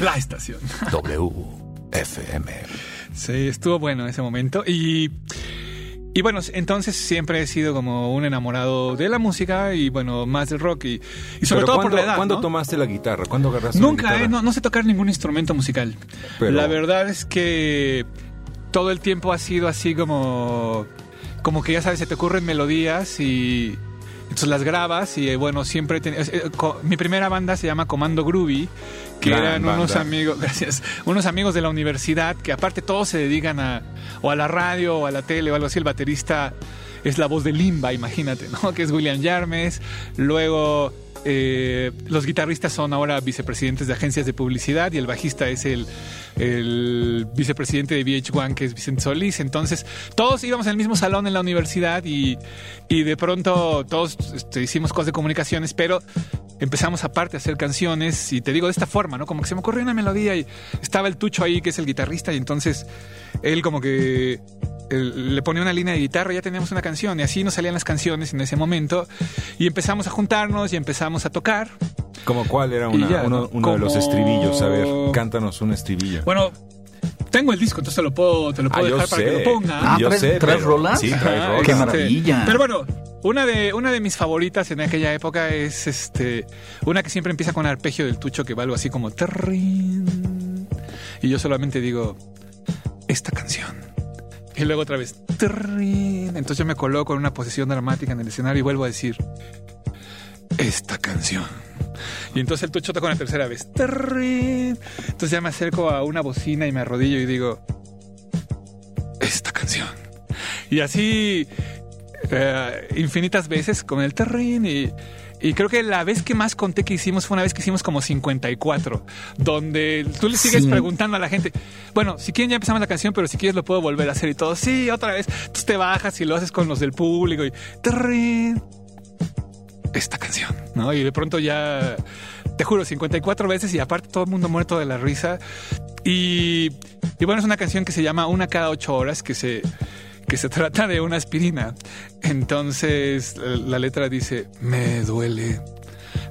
La estación. *laughs* WFM. Sí, estuvo bueno ese momento. Y, y bueno, entonces siempre he sido como un enamorado de la música y bueno, más del rock y, y sobre todo ¿cuándo, por la edad. ¿cuándo ¿no? tomaste la guitarra? ¿Cuándo agarraste la Nunca, guitarra? eh, no, no sé tocar ningún instrumento musical. Pero- La verdad es que todo el tiempo ha sido así como, como que ya sabes, se te ocurren melodías y entonces las grabas y eh, bueno, siempre... eh, mi primera banda se llama Comando Groovy, que Gran eran unos amigos, *laughs* gracias, unos amigos de la universidad que aparte todos se dedican a o a la radio o a la tele o algo así. El baterista es la voz de Limba, imagínate, ¿no? *laughs* Que es William Yarmes. Luego eh, los guitarristas son ahora vicepresidentes de agencias de publicidad y el bajista es el, vicepresidente de VH1, que es Vicente Solís. Entonces, todos íbamos en el mismo salón en la universidad y, y de pronto todos este, hicimos cosas de comunicaciones, pero empezamos aparte a hacer canciones y te digo de esta forma, ¿no? Como que se me ocurrió una melodía y estaba el Tucho ahí, que es el guitarrista, y entonces él como que él le ponía una línea de guitarra y ya teníamos una canción y así nos salían las canciones en ese momento y empezamos a juntarnos y empezamos a tocar. ¿Como cuál era una- ya, uno, ¿no? uno de los Como- estribillos? A ver, cántanos un estribillo. Bueno, Tengo el disco, entonces te lo puedo, te lo puedo Ah, dejar para que sé. lo ponga. Ah, Yo ¿traes- sé, traes pero- rolas? Sí, trae Ajá, rolas. Qué maravilla. Pero bueno, una de, una de mis favoritas en aquella época es este una que siempre empieza con arpegio del tucho que va algo así como terrin. Y yo solamente digo esta canción. Y luego otra vez terrin. Entonces yo me coloco en una posición dramática en el escenario y vuelvo a decir esta canción. Y entonces el tucho toca una tercera vez. terrin. Entonces ya me acerco a una bocina y me arrodillo y digo esta canción. Y así eh, infinitas veces con el terrín y, y creo que la vez que más conté que hicimos fue una vez que hicimos como 54, donde tú le sigues Sí. preguntando a la gente, bueno, si quieren ya empezamos la canción, pero si quieres lo puedo volver a hacer y todo, sí, otra vez, entonces te bajas y lo haces con los del público y terrín, esta canción, ¿no? Y de pronto ya, te juro, 54 veces y aparte todo el mundo muerto de la risa. Y, y bueno, es una canción que se llama Una cada ocho horas, que se, que se trata de una aspirina. Entonces la, letra dice, me duele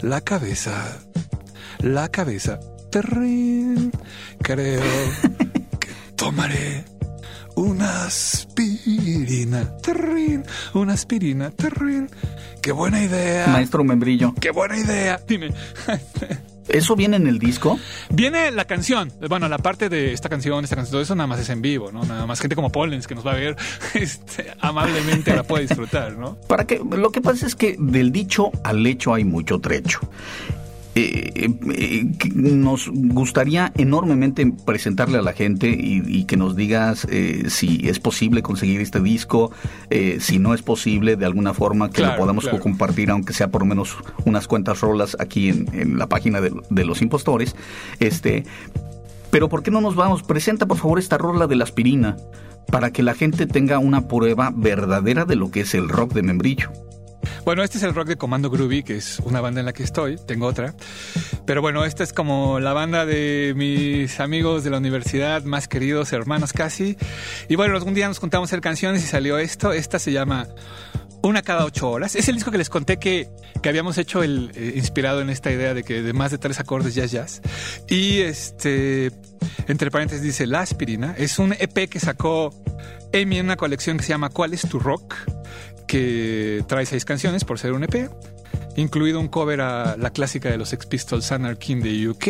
la cabeza, la cabeza, terrín, creo que tomaré una aspirina, terrín, una aspirina, terrín. Qué buena idea. Maestro Membrillo. Qué buena idea. Dime. *laughs* ¿Eso viene en el disco? Viene la canción, bueno, la parte de esta canción, esta canción, todo eso nada más es en vivo, ¿no? Nada más gente como Pollens que nos va a ver *laughs* este, amablemente la puede disfrutar, ¿no? Para que lo que pasa es que del dicho al hecho hay mucho trecho. Eh, eh, que nos gustaría enormemente presentarle a la gente y, y que nos digas eh, si es posible conseguir este disco, eh, si no es posible, de alguna forma que Claro, lo podamos claro. compartir, aunque sea por lo menos unas cuantas rolas aquí en, en la página de, de los impostores. Este, pero ¿por qué no nos vamos? Presenta por favor esta rola de la aspirina para que la gente tenga una prueba verdadera de lo que es el rock de membrillo. Bueno, este es el rock de Comando Groovy, que es una banda en la que estoy, tengo otra. Pero bueno, esta es como la banda de mis amigos de la universidad, más queridos, hermanos casi. Y bueno, algún día nos juntamos a hacer canciones y salió esto. Esta se llama Una cada ocho horas. Es el disco que les conté que, que habíamos hecho el, eh, inspirado en esta idea de que de más de tres acordes es jazz. Y este, entre paréntesis dice La Aspirina. Es un EP que sacó Amy en una colección que se llama ¿Cuál es tu rock? Que trae seis canciones por ser un EP, incluido un cover a la clásica de los Sex Pistols, Anarchy in the UK.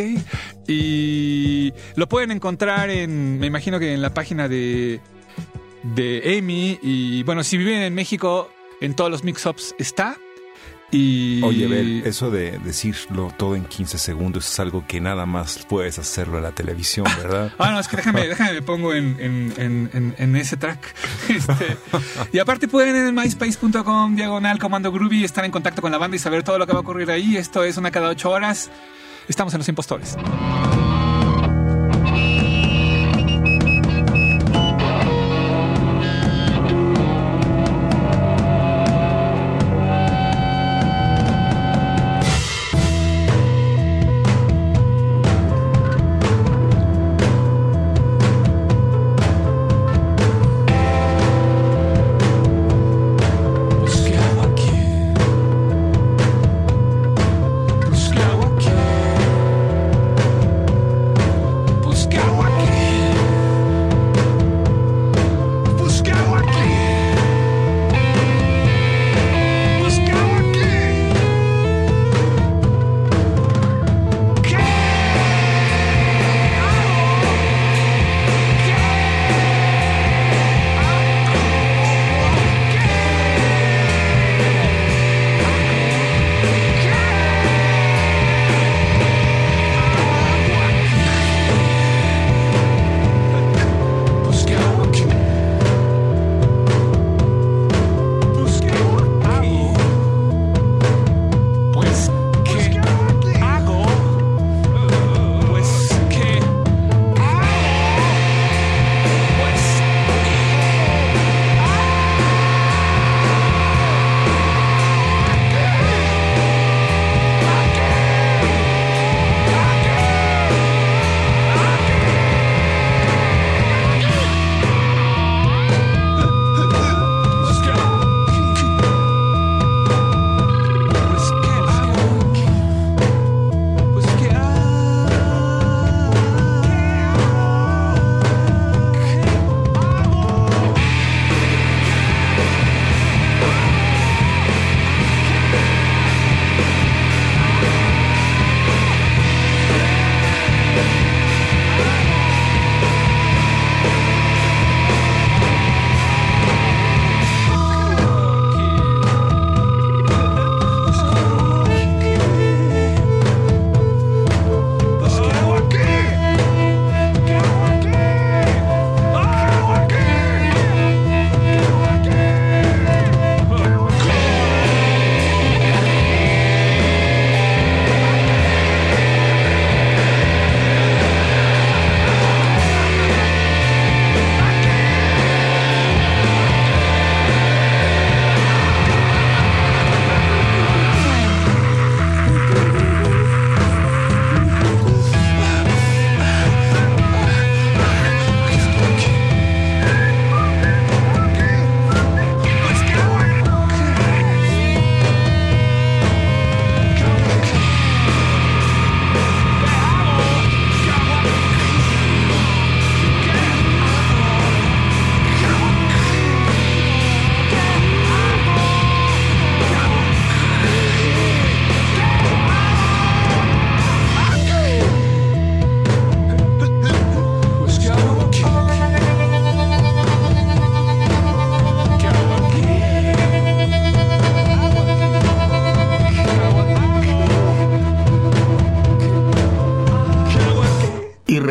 Y lo pueden encontrar en, me imagino que en la página de, de Amy. Y bueno, si viven en México, en todos los mix-ups está. Y Oye, Bel, eso de decirlo todo en 15 segundos es algo que nada más puedes hacerlo en la televisión, ¿verdad? *laughs* Ah, no, es que déjame, déjame me pongo en, en, en, en- en ese track. *laughs* Este, y aparte pueden en myspace.com, diagonal, comando groovy, estar en contacto con la banda y saber todo lo que va a ocurrir ahí. Esto es una cada ocho horas. Estamos en Los Impostores.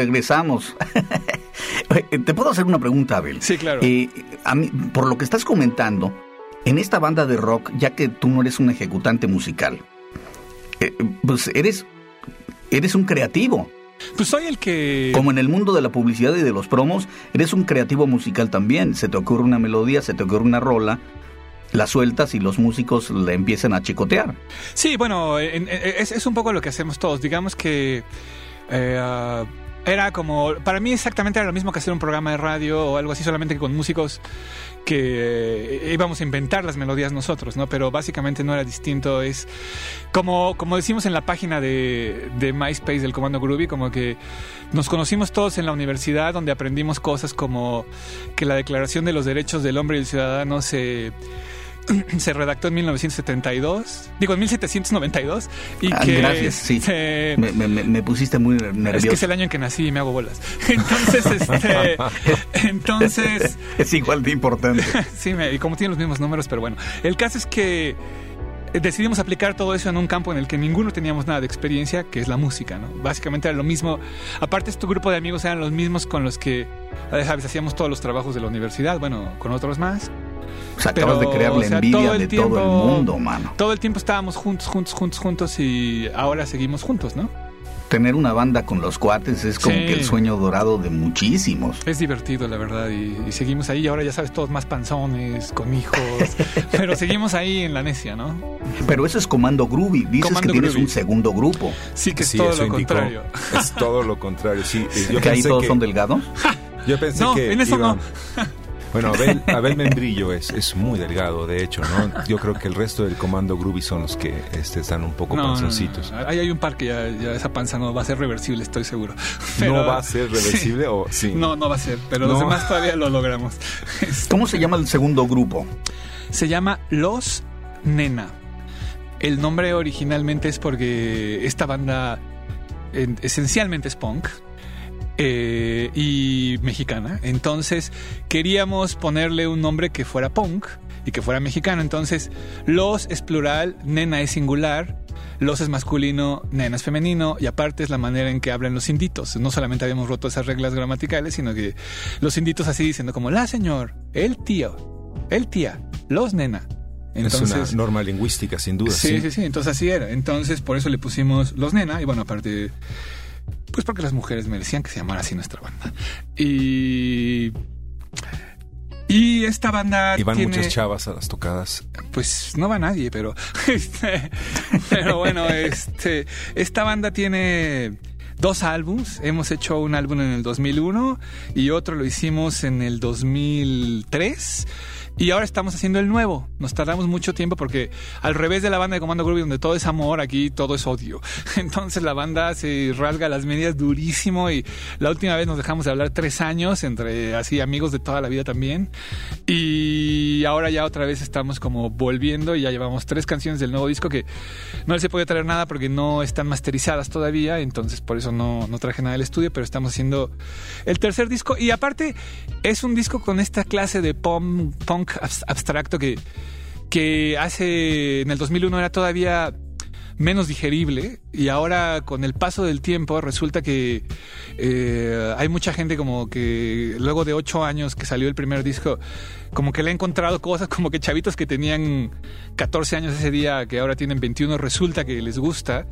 Regresamos. *laughs* Te puedo hacer una pregunta, Abel. Sí, claro. Eh, a mí, por lo que estás comentando, en esta banda de rock, ya que tú no eres un ejecutante musical, eh, pues eres, eres un creativo. Pues soy el que... Como en el mundo de la publicidad y de los promos, eres un creativo musical también. Se te ocurre una melodía, se te ocurre una rola, la sueltas y los músicos la empiezan a chicotear. Sí, bueno, en- en- es, es un poco lo que hacemos todos. Digamos que eh, era como, para mí exactamente era lo mismo que hacer un programa de radio o algo así, solamente con músicos que eh, íbamos a inventar las melodías nosotros, ¿no? Pero básicamente no era distinto, es como, como decimos en la página de, de MySpace del Comando Groovy, como que nos conocimos todos en la universidad donde aprendimos cosas como que la Declaración de los Derechos del Hombre y el Ciudadano se *clears throat* se redactó en 1972, digo en 1792, y Ah, que gracias, sí. se- Me, me- pusiste muy nervioso. es que es el año en que nací y me hago bolas. *laughs* Entonces, este, *laughs* entonces, es igual de importante. *laughs* sí, me- y como tiene los mismos números, pero bueno, el caso es que decidimos aplicar todo eso en un campo en el que ninguno teníamos nada de experiencia, que es la música, ¿no? Básicamente era lo mismo. Aparte, este grupo de amigos eran los mismos con los que, hacíamos todos los trabajos de la universidad, bueno, con otros más. O sea, acabas de crear la o sea, envidia todo de tiempo- todo el mundo, mano. Todo el tiempo estábamos juntos, juntos, juntos, juntos y ahora seguimos juntos, ¿no? Tener una banda con los cuates es como Sí. que el sueño dorado de muchísimos. Es divertido, la verdad, y, y seguimos ahí. Y ahora ya sabes, todos más panzones, con hijos, *laughs* pero seguimos ahí en la necia, ¿no? Pero eso es Comando Groovy. Dices Comando que tienes Groovy. un segundo grupo. Sí, que es Sí, todo lo indicó. contrario. Es todo lo contrario, sí. *laughs* Yo que ahí todos que- son delgados. *laughs* Yo pensé No, que en eso iban- no. *laughs* Bueno, Abel, Abel Membrillo es, es muy delgado, de hecho, ¿no? Yo creo que el resto del comando Groovy son los que este, están un poco No, panzoncitos. no. Ahí hay un par que ya, ya esa panza no va a ser reversible, estoy seguro. *laughs* ¿No va a ser *laughs* reversible Sí. o sí? No, no va a ser, pero No. los demás todavía lo logramos. ¿Cómo se llama el segundo grupo? Se llama Los Nena. El nombre originalmente es porque esta banda en- esencialmente es punk eh, y mexicana. Entonces queríamos ponerle un nombre que fuera punk y que fuera mexicano. Entonces Los es plural, Nena es singular. Los es masculino, nena es femenino, y aparte es la manera en que hablan los inditos. No solamente habíamos roto esas reglas gramaticales, sino que los inditos así diciendo como la señor, el tío, el tía, los nena. es una norma lingüística, sin duda. Sí, sí, sí, entonces así era. Entonces por eso le pusimos los nena y bueno, aparte, pues porque las mujeres merecían que se llamara así nuestra banda. Y... Y esta banda Y van tiene... muchas chavas a las tocadas. Pues no va nadie, pero *laughs* este, pero bueno, este esta banda tiene dos álbums. Hemos hecho un álbum en el 2001 y otro lo hicimos en el 2003. Y ahora estamos haciendo el nuevo. Nos tardamos mucho tiempo porque al revés de la banda de Comando Groovy, donde todo es amor, aquí todo es odio. *laughs* Entonces la banda se rasga las medias durísimo y la última vez nos dejamos de hablar tres años entre así amigos de toda la vida también. Y ahora ya otra vez estamos como volviendo y ya llevamos tres canciones del nuevo disco que no les he podido traer nada porque no están masterizadas todavía, entonces por eso no, no traje nada del estudio, pero estamos haciendo el tercer disco y aparte es un disco con esta clase de punk, abstracto que, que hace en el 2001 era todavía menos digerible y ahora con el paso del tiempo resulta que eh, hay mucha gente como que luego de ocho años que salió el primer disco como que le ha encontrado cosas como que chavitos que tenían 14 años ese día que ahora tienen 21 resulta que les gusta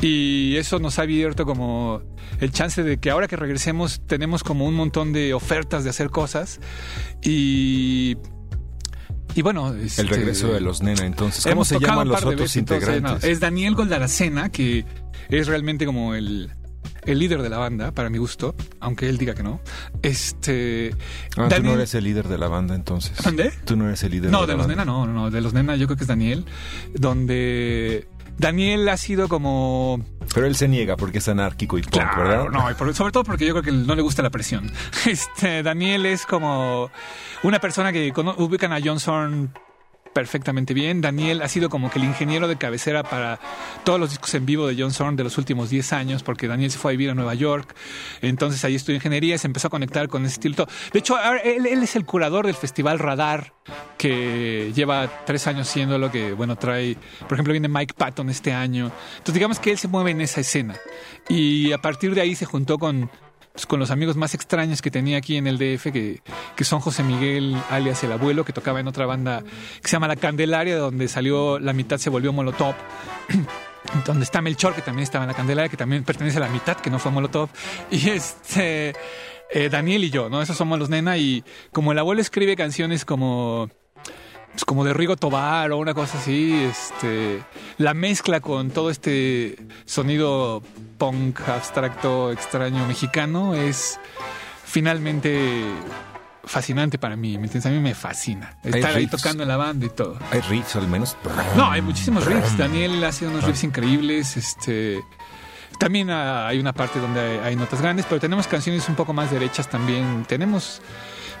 y eso nos ha abierto como el chance de que ahora que regresemos tenemos como un montón de ofertas de hacer cosas y y bueno, El este, regreso de los nena, entonces. ¿Cómo se llaman los de otros veces, entonces, integrantes? no, es Daniel Goldaracena, que es realmente como el, el líder de la banda, para mi gusto, aunque él diga que no. Este. Ah, tú no eres el líder de la banda, entonces. ¿Dónde? Tú no eres el líder No, de, de la los banda. nena, no, no, no, de los nena yo creo que es Daniel, donde Daniel ha sido como Pero él se niega porque es anárquico y punk, Claro, ¿verdad? no, y por- sobre todo porque yo creo que no le gusta la presión. *laughs* Este, Daniel es como una persona que ubican a John Zorn perfectamente bien. Daniel ha sido como que el ingeniero de cabecera para todos los discos en vivo de John Zorn de los últimos 10 años, porque Daniel se fue a vivir a Nueva York. Entonces ahí estudió ingeniería y se empezó a conectar con ese estilo. De hecho, él, él es el curador del Festival Radar, que lleva tres años siendo lo que, bueno, trae, por ejemplo, viene Mike Patton este año. Entonces digamos que él se mueve en esa escena. Y a partir de ahí se juntó con pues, con los amigos más extraños que tenía aquí en el DF, que, son José Miguel, alias el abuelo, que tocaba en otra banda que se llama La Candelaria, donde salió La mitad se volvió Molotov. *clears throat* donde está Melchor, que también estaba en La Candelaria, que también pertenece a la mitad, que no fue Molotov. Y este... eh, Daniel y yo, ¿no? Esos somos los nena y como el abuelo escribe canciones como pues, como de Rigo Tobar o una cosa así, este, la mezcla con todo este sonido punk abstracto extraño mexicano es finalmente fascinante para mí, ¿me entiendes? A mí me fascina estar ahí riffs. tocando en la banda y todo. Hay riffs al menos. No, hay muchísimos riffs. Daniel hace unos riffs increíbles. Este, también ah, hay una parte donde hay notas grandes, pero tenemos canciones un poco más derechas también. Tenemos,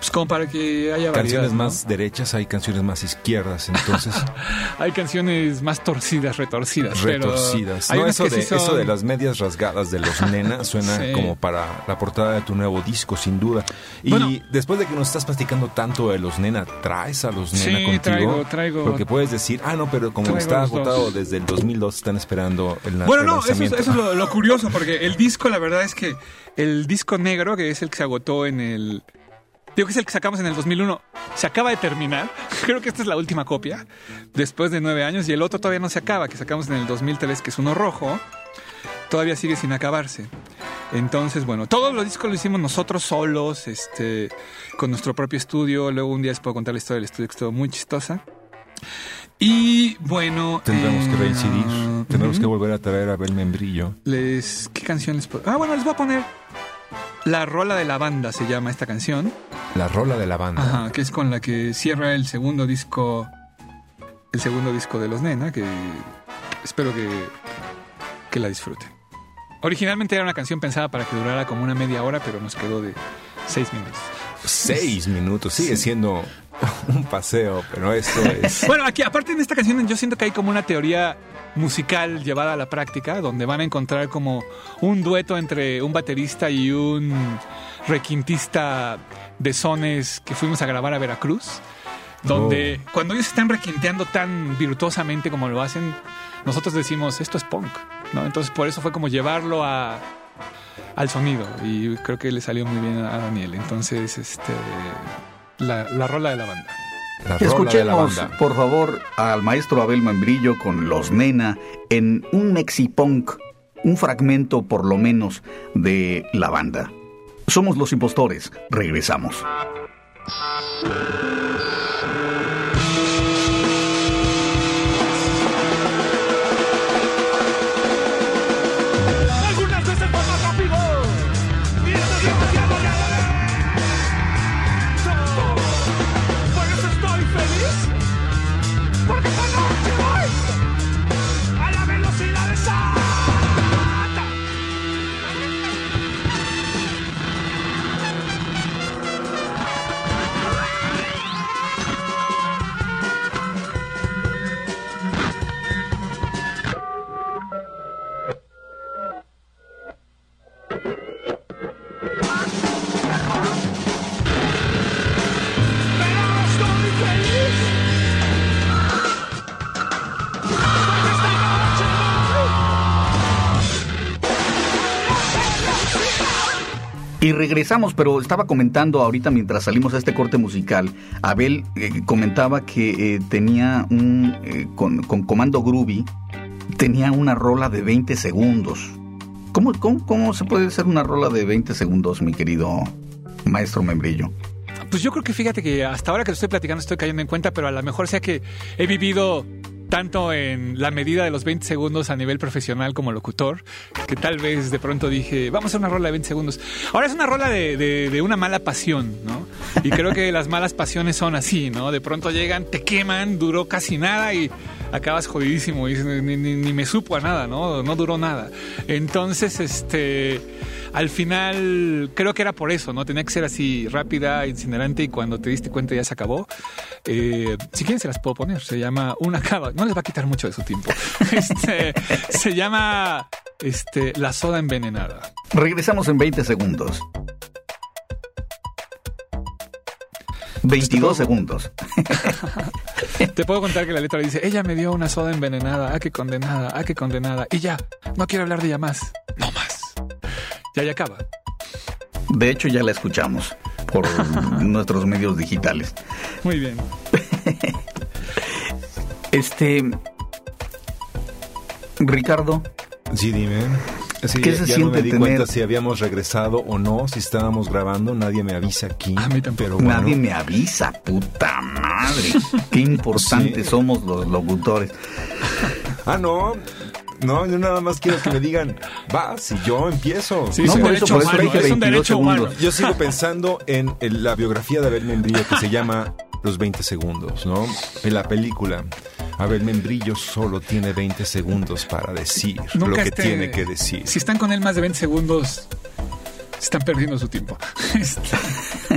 pues como para que haya variedad. Canciones ¿no? más derechas, hay canciones más izquierdas, entonces *laughs* Hay canciones más torcidas, retorcidas. pero retorcidas. hay No, eso, de, sí son- eso de las medias rasgadas de los nena *laughs* suena Sí. como para la portada de tu nuevo disco, sin duda. Y Bueno. después de que nos estás platicando tanto de los nena, ¿traes a los nena Sí, contigo? traigo, traigo. Porque puedes decir, ah, no, pero como está dos. agotado desde el 2002, están esperando el, Bueno, no, eso es, lanzamiento. eso es lo, lo *laughs* curioso, porque el disco, la verdad es que el disco negro, que es el que se agotó en el... Digo que es el que sacamos en el 2001, se acaba de terminar. *laughs* Creo que esta es la última copia, después de nueve años, y el otro todavía no se acaba, que sacamos en el 2003, que es uno rojo. Todavía sigue sin acabarse. Entonces, bueno, todos los discos lo hicimos nosotros solos, este, con nuestro propio estudio. Luego un día les puedo contar la historia del estudio, que estuvo muy chistosa. Y bueno... Tendremos que eh, reincidir, tendremos que volver a traer a Bel Membrillo. Les, ¿Qué canción les puedo? Ah, bueno, les voy a poner La Rola de la Banda, se llama esta canción. La rola de la banda. Ajá, que es con la que cierra el segundo disco, el segundo disco de Los Nena, que espero que, que la disfruten. Originalmente era una canción pensada para que durara como una media hora, pero nos quedó de seis minutos. Seis minutos, sigue siendo *laughs* un paseo, pero esto es... Bueno, aquí, aparte en esta canción, yo siento que hay como una teoría musical llevada a la práctica, donde van a encontrar como un dueto entre un baterista y un requintista de sones que fuimos a grabar a Veracruz, donde cuando ellos están requinteando tan virtuosamente como lo hacen, nosotros decimos, esto es punk, ¿no? Entonces por eso fue como llevarlo a, al sonido y creo que le salió muy bien a Daniel. Entonces, este, la, la rola de la banda. La rola de la Escuchemos, por favor, al maestro Abel Membrillo con Los Nena en un mexipunk, un fragmento por lo menos de la banda. Somos los impostores, regresamos. Y regresamos, pero estaba comentando ahorita mientras salimos a este corte musical, Abel eh, comentaba que eh, tenía un, eh, con, con Comando Groovy, tenía una rola de 20 segundos. ¿Cómo, cómo, cómo se puede hacer una rola de 20 segundos, mi querido maestro Membrillo? Pues yo creo que fíjate que hasta ahora que lo estoy platicando estoy cayendo en cuenta, pero a lo mejor sea que he vivido tanto en la medida de los 20 segundos a nivel profesional como locutor, que tal vez de pronto dije, vamos a una rola de 20 segundos. Ahora es una rola de, una mala pasión, ¿no? Y creo que las malas pasiones son así, ¿no? De pronto llegan, te queman, duró casi nada y acabas jodidísimo y ni- ni me supo a nada, ¿no? No duró nada. Entonces, este, al final creo que era por eso, ¿no? Tenía que ser así rápida, incinerante y cuando te diste cuenta ya se acabó. Eh, si quieren se las puedo poner, se llama Una cava, no les va a quitar mucho de su tiempo. *laughs* Este, se llama este, La soda envenenada. Regresamos en 20 segundos. 22 segundos. *laughs* Te puedo contar que la letra dice, ella me dio una soda envenenada, ah, qué condenada, ah, qué condenada. Y ya, no quiero hablar de ella más, no más. Ya, ya acaba. De hecho, ya la escuchamos por *laughs* nuestros medios digitales. Muy bien. *laughs* Este. Ricardo, Sí, dime. Sí, ¿Qué ya, se ya no siente me di tener- cuenta si habíamos regresado o no, si estábamos grabando, nadie me avisa aquí. A mí tampoco. Pero bueno, nadie me avisa, puta madre. Qué importantes Sí. somos los locutores. Ah, no. No, yo nada más quiero que me digan, va, si yo empiezo. Sí, No, es un por eso- por eso humano. dije Es un 22 derecho humano. Yo sigo pensando en, la biografía de Abel Membrillo que se llama Los 20 segundos, ¿no? En la película, Abel Membrillo solo tiene 20 segundos para decir lo que tiene que decir. Si están con él más de 20 segundos, están perdiendo su tiempo. *laughs* Este,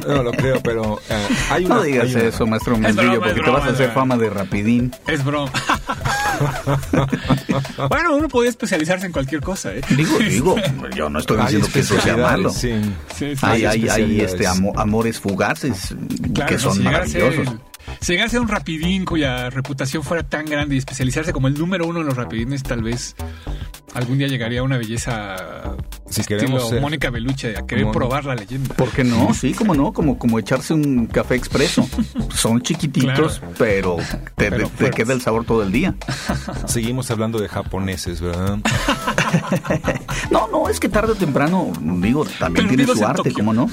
No lo creo, pero eh, hay una... No digas hay una- eso, maestro broma, porque es te vas a broma, hacer broma. fama de rapidín. es broma. *laughs* bueno, uno puede especializarse en cualquier cosa, ¿eh? Digo, digo, *laughs* yo no estoy diciendo que eso sea malo. sí. Sí, sí. Hay, Hay hay, este, amo- amores fugaces Claro, que son si llegara a ser- maravillosos. Si llegara a ser un rapidín cuya reputación fuera tan grande y especializarse como el número uno en los rapidines, tal vez algún día llegaría a una belleza Si queremos ser- Mónica Bellucci, a querer Mon- probar la leyenda. ¿Por qué no? Sí, como no, como, como echarse un café expreso. *laughs* Son chiquititos, Claro. pero te, Pero te fuertes. queda el sabor todo el día. *laughs* Seguimos hablando de japoneses, ¿verdad? *laughs* No, no, es que tarde o temprano, digo, también tiene su arte. ¿cómo no?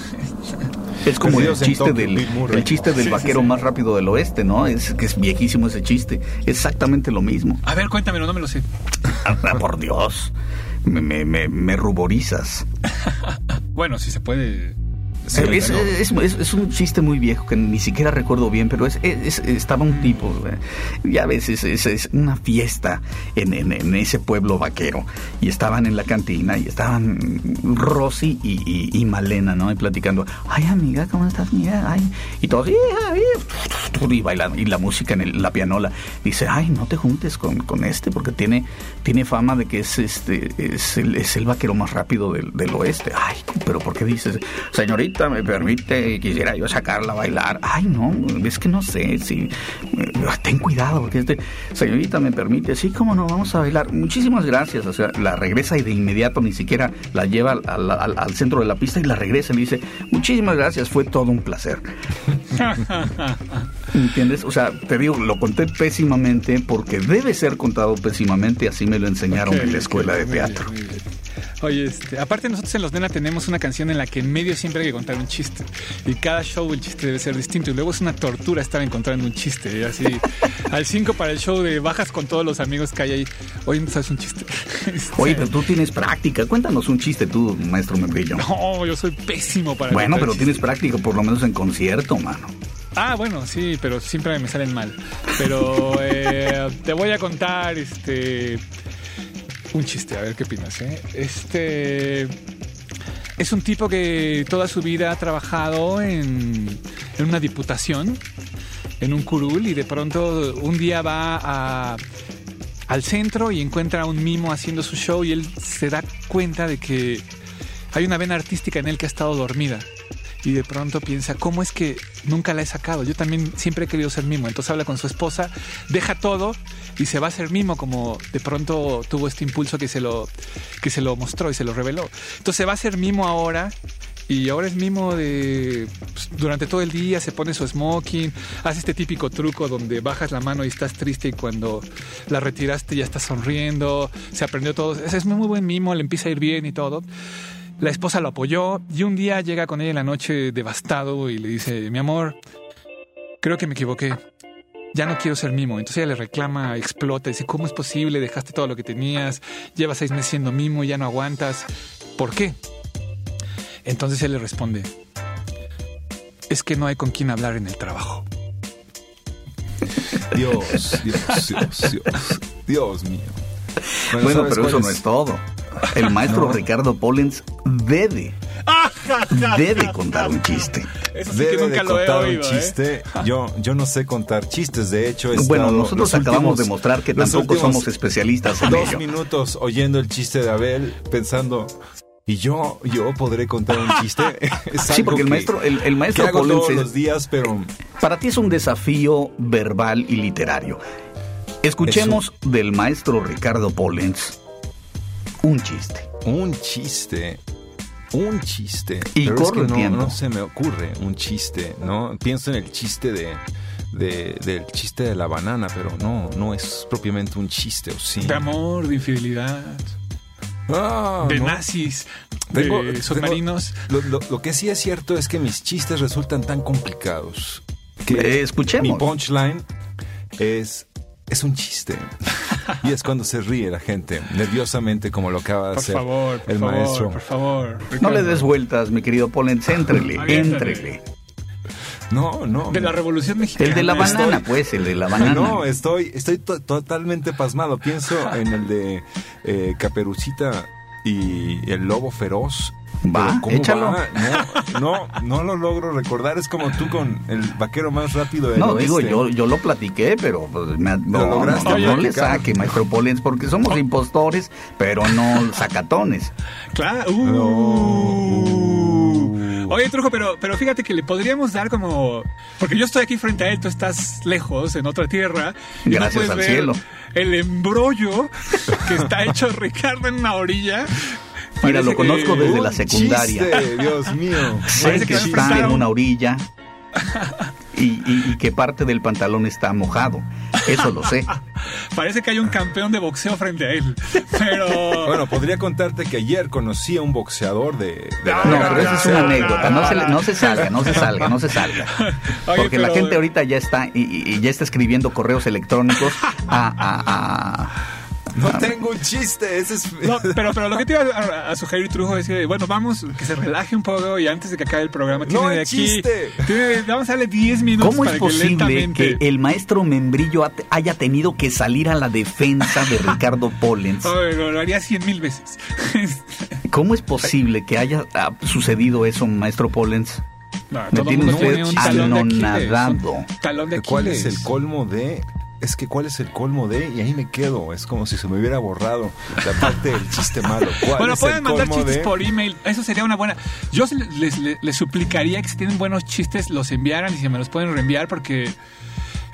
Es como el Perdidos en chiste Tokio, del el chiste del Sí, sí, vaquero sí. más rápido del oeste, ¿no? Es que es viejísimo ese chiste. Exactamente lo mismo. A ver, cuéntamelo, no me lo sé. Ah, por Dios. Me, me, me, me ruborizas. *laughs* Bueno, si se puede. Es, es- es- es un chiste muy viejo que ni siquiera recuerdo bien, pero es, es- estaba un tipo, eh, ya ves, es, una fiesta en, en- en ese pueblo vaquero y estaban en la cantina y estaban Rosy y, y- y Malena, ¿no? Y platicando, ay amiga, ¿cómo estás, amiga? Ay, y todos, y bailando, y la música en el- la pianola. Dice, ay, no te juntes con, con este porque tiene, tiene fama de que es este es el, es el vaquero más rápido del, del oeste. Ay, pero ¿por qué dices, señorita, me permite, quisiera yo sacarla a bailar? Ay, no, es que no sé, si eh, ten cuidado, porque este, señorita, me permite, sí, cómo no, vamos a bailar. Muchísimas gracias. O sea, la regresa y de inmediato ni siquiera la lleva al, al- al- al centro de la pista y la regresa y le dice, muchísimas gracias, fue todo un placer. *laughs* ¿Entiendes? O sea, te digo, lo conté pésimamente porque debe ser contado pésimamente, así me lo enseñaron Ok, en la escuela ok, de muy bien, teatro. muy bien. Oye, este, aparte nosotros en Los Nena tenemos una canción en la que en medio siempre hay que contar un chiste. Y cada show el chiste debe ser distinto. Y luego es una tortura estar encontrando un chiste. Y así, *laughs* al 5 para el show de bajas con todos los amigos que hay ahí. Oye, ¿no sabes un chiste? *laughs* Este, Oye, pero tú tienes práctica. Cuéntanos un chiste tú, maestro Membrillo. No, yo soy pésimo para bueno, pero chistes. tienes práctica por lo menos en concierto, mano. Ah, bueno, sí, pero siempre me salen mal. Pero eh, te voy a contar este un chiste, a ver qué opinas. ¿eh? Este es un tipo que toda su vida ha trabajado en, en una diputación, en un curul, y de pronto un día va al centro y encuentra a un mimo haciendo su show y él se da cuenta de que hay una vena artística en él que ha estado dormida. Y de pronto piensa, ¿cómo es que nunca la he sacado? Yo también siempre he querido ser mimo. Entonces habla con su esposa, deja todo y se va a ser mimo, como de pronto tuvo este impulso que se lo, que se lo mostró y se lo reveló. Entonces se va a ser mimo ahora. Y ahora es mimo de... pues, durante todo el día se pone su smoking, hace este típico truco donde bajas la mano y estás triste y cuando la retiraste ya estás sonriendo, se aprendió todo. Ese es muy, muy buen mimo, le empieza a ir bien y todo. La esposa lo apoyó y un día llega con ella en la noche devastado y le dice, mi amor, creo que me equivoqué. Ya no quiero ser mimo. Entonces ella le reclama, explota, dice, ¿cómo es posible? Dejaste todo lo que tenías, llevas seis meses siendo mimo y ya no aguantas. ¿Por qué? Entonces él le responde, es que no hay con quien hablar en el trabajo. *laughs* Dios, Dios, Dios, Dios, Dios mío. Bueno, ¿sabes pero eso no es todo. El maestro *laughs* No. Ricardo Pollens debe, *laughs* debe contar un chiste. Eso sí que Debe nunca de lo he contar oído. un ¿eh? chiste. Yo, yo no sé contar chistes. De hecho, he Bueno, nosotros acabamos últimos- de mostrar que tampoco somos especialistas en Dos ello. minutos oyendo el chiste de Abel, pensando. ¿Y yo, yo podré contar un chiste? *laughs* Es Sí, porque el que- maestro, el, el que maestro hago Pollens todos es- los días, pero para ti es un desafío verbal y literario. Escuchemos del maestro Ricardo Pollens un chiste. un chiste. un chiste. Y pero es que no, tiempo. no se me ocurre un chiste, ¿no? Pienso en el chiste de, de- del chiste de la banana, pero no, no es propiamente un chiste, ¿o sí? De amor, de infidelidad, Ah, de no. nazis, Tengo- de tengo- submarinos. Lo, lo- lo que sí es cierto es que mis chistes resultan tan complicados que Eh, escuchemos. mi punchline es es un chiste y es cuando se ríe la gente nerviosamente como lo acaba de Por hacer favor, el favor, maestro. por favor. No le Ricardo. des vueltas, mi querido Pollens, éntrele, Aviéntale. éntrele. No, no. De la Revolución Mexicana. El de la Estoy- banana, pues, el de la banana. No, estoy, estoy to- totalmente pasmado. Pienso en el de eh, Caperucita y el lobo feroz. Va, Pero ¿cómo échalo. va? No, no, no lo logro recordar. Es como tú con el vaquero más rápido del No, digo, yo, yo lo platiqué, pero pues, me- no, lograste no, no le saque, maestro Pollens, porque somos impostores, pero no sacatones. Claro. Uh. Oye, Trujo, pero, pero fíjate que le podríamos dar como. Porque yo estoy aquí frente a él, tú estás lejos, en otra tierra. Gracias al ver cielo. El embrollo que está *laughs* hecho Ricardo en una orilla. Mira, Parece lo que- conozco desde la Un secundaria. chiste, Dios mío. Sé que que está en un- una orilla y, y- y que parte del pantalón está mojado. Eso lo sé. *laughs* Parece que hay un campeón de boxeo frente a él. Pero. Bueno, podría contarte que ayer conocí a un boxeador de... de la- No, pero esa es una anécdota. No se, no, no se salga, no se salga, no se salga. *laughs* Oye, Porque la gente ahorita ya está y, y- y ya está escribiendo correos electrónicos a, a- a- No tengo un chiste, ese es... No, pero, pero lo que te iba a, a sugerir, Trujo, es que, bueno, vamos, que se relaje un poco y antes de que acabe el programa, tiene No de aquí. chiste. tiene- vamos a darle 10 minutos ¿Cómo para es que posible lentamente. que el maestro Membrillo ha- haya tenido que salir a la defensa de *laughs* Ricardo Pollens? Lo, lo haría 100 mil veces. *laughs* ¿Cómo es posible que haya sucedido eso, maestro Pollens? No, Me tiene usted talón de Aquiles, anonadado. un Talón de ¿Cuál es el colmo de...? Es que ¿cuál es el colmo de? Y ahí me quedo. Es como si se me hubiera borrado la parte del chiste malo. ¿Cuál Bueno, pueden mandar chistes de? por email. Eso sería una buena. Yo se- les, les- les suplicaría que si tienen buenos chistes los enviaran y si me los pueden reenviar porque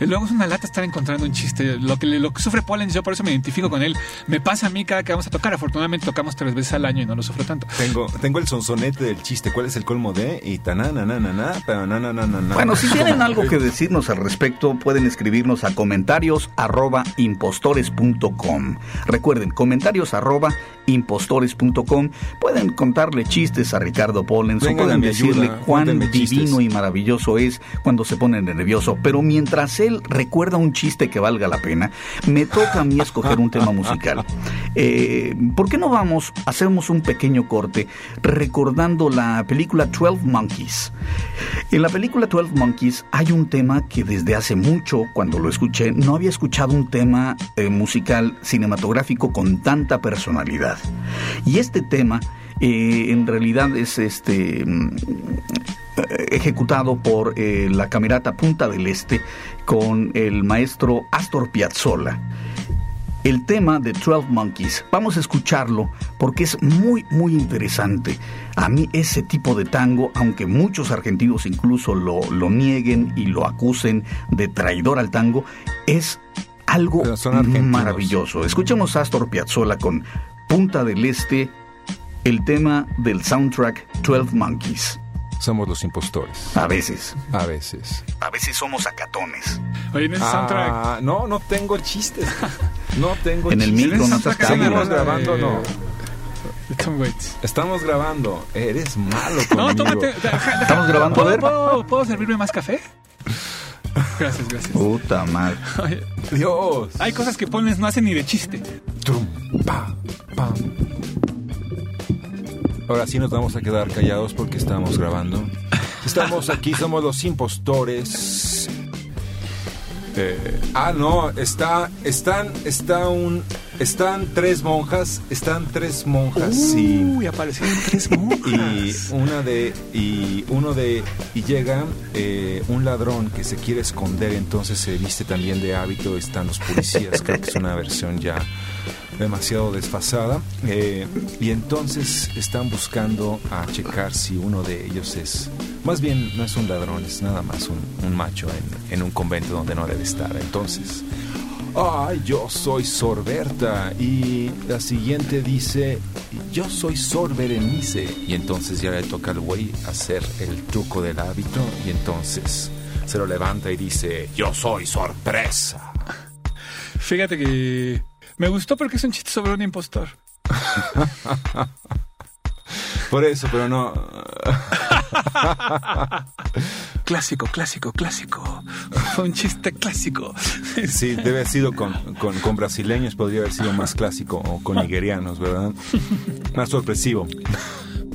luego es una lata estar encontrando un chiste. Lo que, lo que sufre Pollens, yo por eso me identifico con él. Me pasa a mí cada que vamos a tocar. Afortunadamente tocamos tres veces al año y no lo sufro tanto. Tengo, tengo el sonsonete del chiste. ¿Cuál es el colmo de? Y tananana, pero nananana. Bueno, si tienen *laughs* algo que decirnos al respecto, pueden escribirnos a comentarios arroba impostores.com. Recuerden, comentarios arroba impostores.com. Pueden contarle chistes a Ricardo Pollens o pueden decirle ayuda, cuán divino chistes. y maravilloso es cuando se pone nervioso. Pero mientras él recuerda un chiste que valga la pena, me toca a mí escoger un tema musical. Eh, ¿Por qué no vamos, hacemos un pequeño corte recordando la película 12 Monkeys? En la película 12 Monkeys hay un tema que desde hace mucho, cuando lo escuché, no había escuchado un tema eh, musical cinematográfico con tanta personalidad. Y este tema eh, en realidad es este mm, eh, ejecutado por eh, la Camerata Punta del Este con el maestro Astor Piazzolla. El tema de 12 Monkeys, vamos a escucharlo porque es muy, muy interesante. A mí ese tipo de tango, aunque muchos argentinos incluso lo, lo nieguen y lo acusen de traidor al tango, es algo maravilloso. Escuchemos a Astor Piazzolla con Punta del Este, el tema del soundtrack 12 Monkeys. Somos los impostores. A veces, A veces. a veces somos acatones. Oye, en ese soundtrack. Ah, no, no tengo chistes. No tengo En el chistes. micro en no. Estamos grabando, no. Tom Waits. Estamos grabando. Eres malo conmigo. No, tómate. Estamos grabando, a ¿Puedo, ver. ¿puedo, puedo servirme más café? Gracias, gracias. Puta madre. Dios. hay cosas que Pollens no hace ni de chiste. Trum, pa, pam. Ahora sí nos vamos a quedar callados porque estamos grabando. Estamos aquí, somos los impostores. Eh, ah, no, está, están, está un, están tres monjas, están tres monjas, sí. Uy, aparecieron tres *laughs* monjas. y una de y uno de y llega eh, un ladrón que se quiere esconder entonces se viste también de hábito están los policías creo que es una versión ya demasiado desfasada eh, y entonces están buscando a checar si uno de ellos es más bien no es un ladrón es nada más un, macho en, en un convento donde no debe estar entonces ay, yo soy Sorberta. Y la siguiente dice, yo soy Sor Berenice. Y entonces ya le toca al güey hacer el truco del hábito. Y entonces se lo levanta y dice, yo soy sorpresa. Fíjate que me gustó porque es un chiste sobre un impostor. *laughs* Por eso, pero no. *laughs* Clásico, clásico, clásico. Fue *laughs* un chiste clásico. Sí, debe haber sido con, con, con brasileños, podría haber sido más clásico, o con nigerianos, ¿verdad? Más sorpresivo.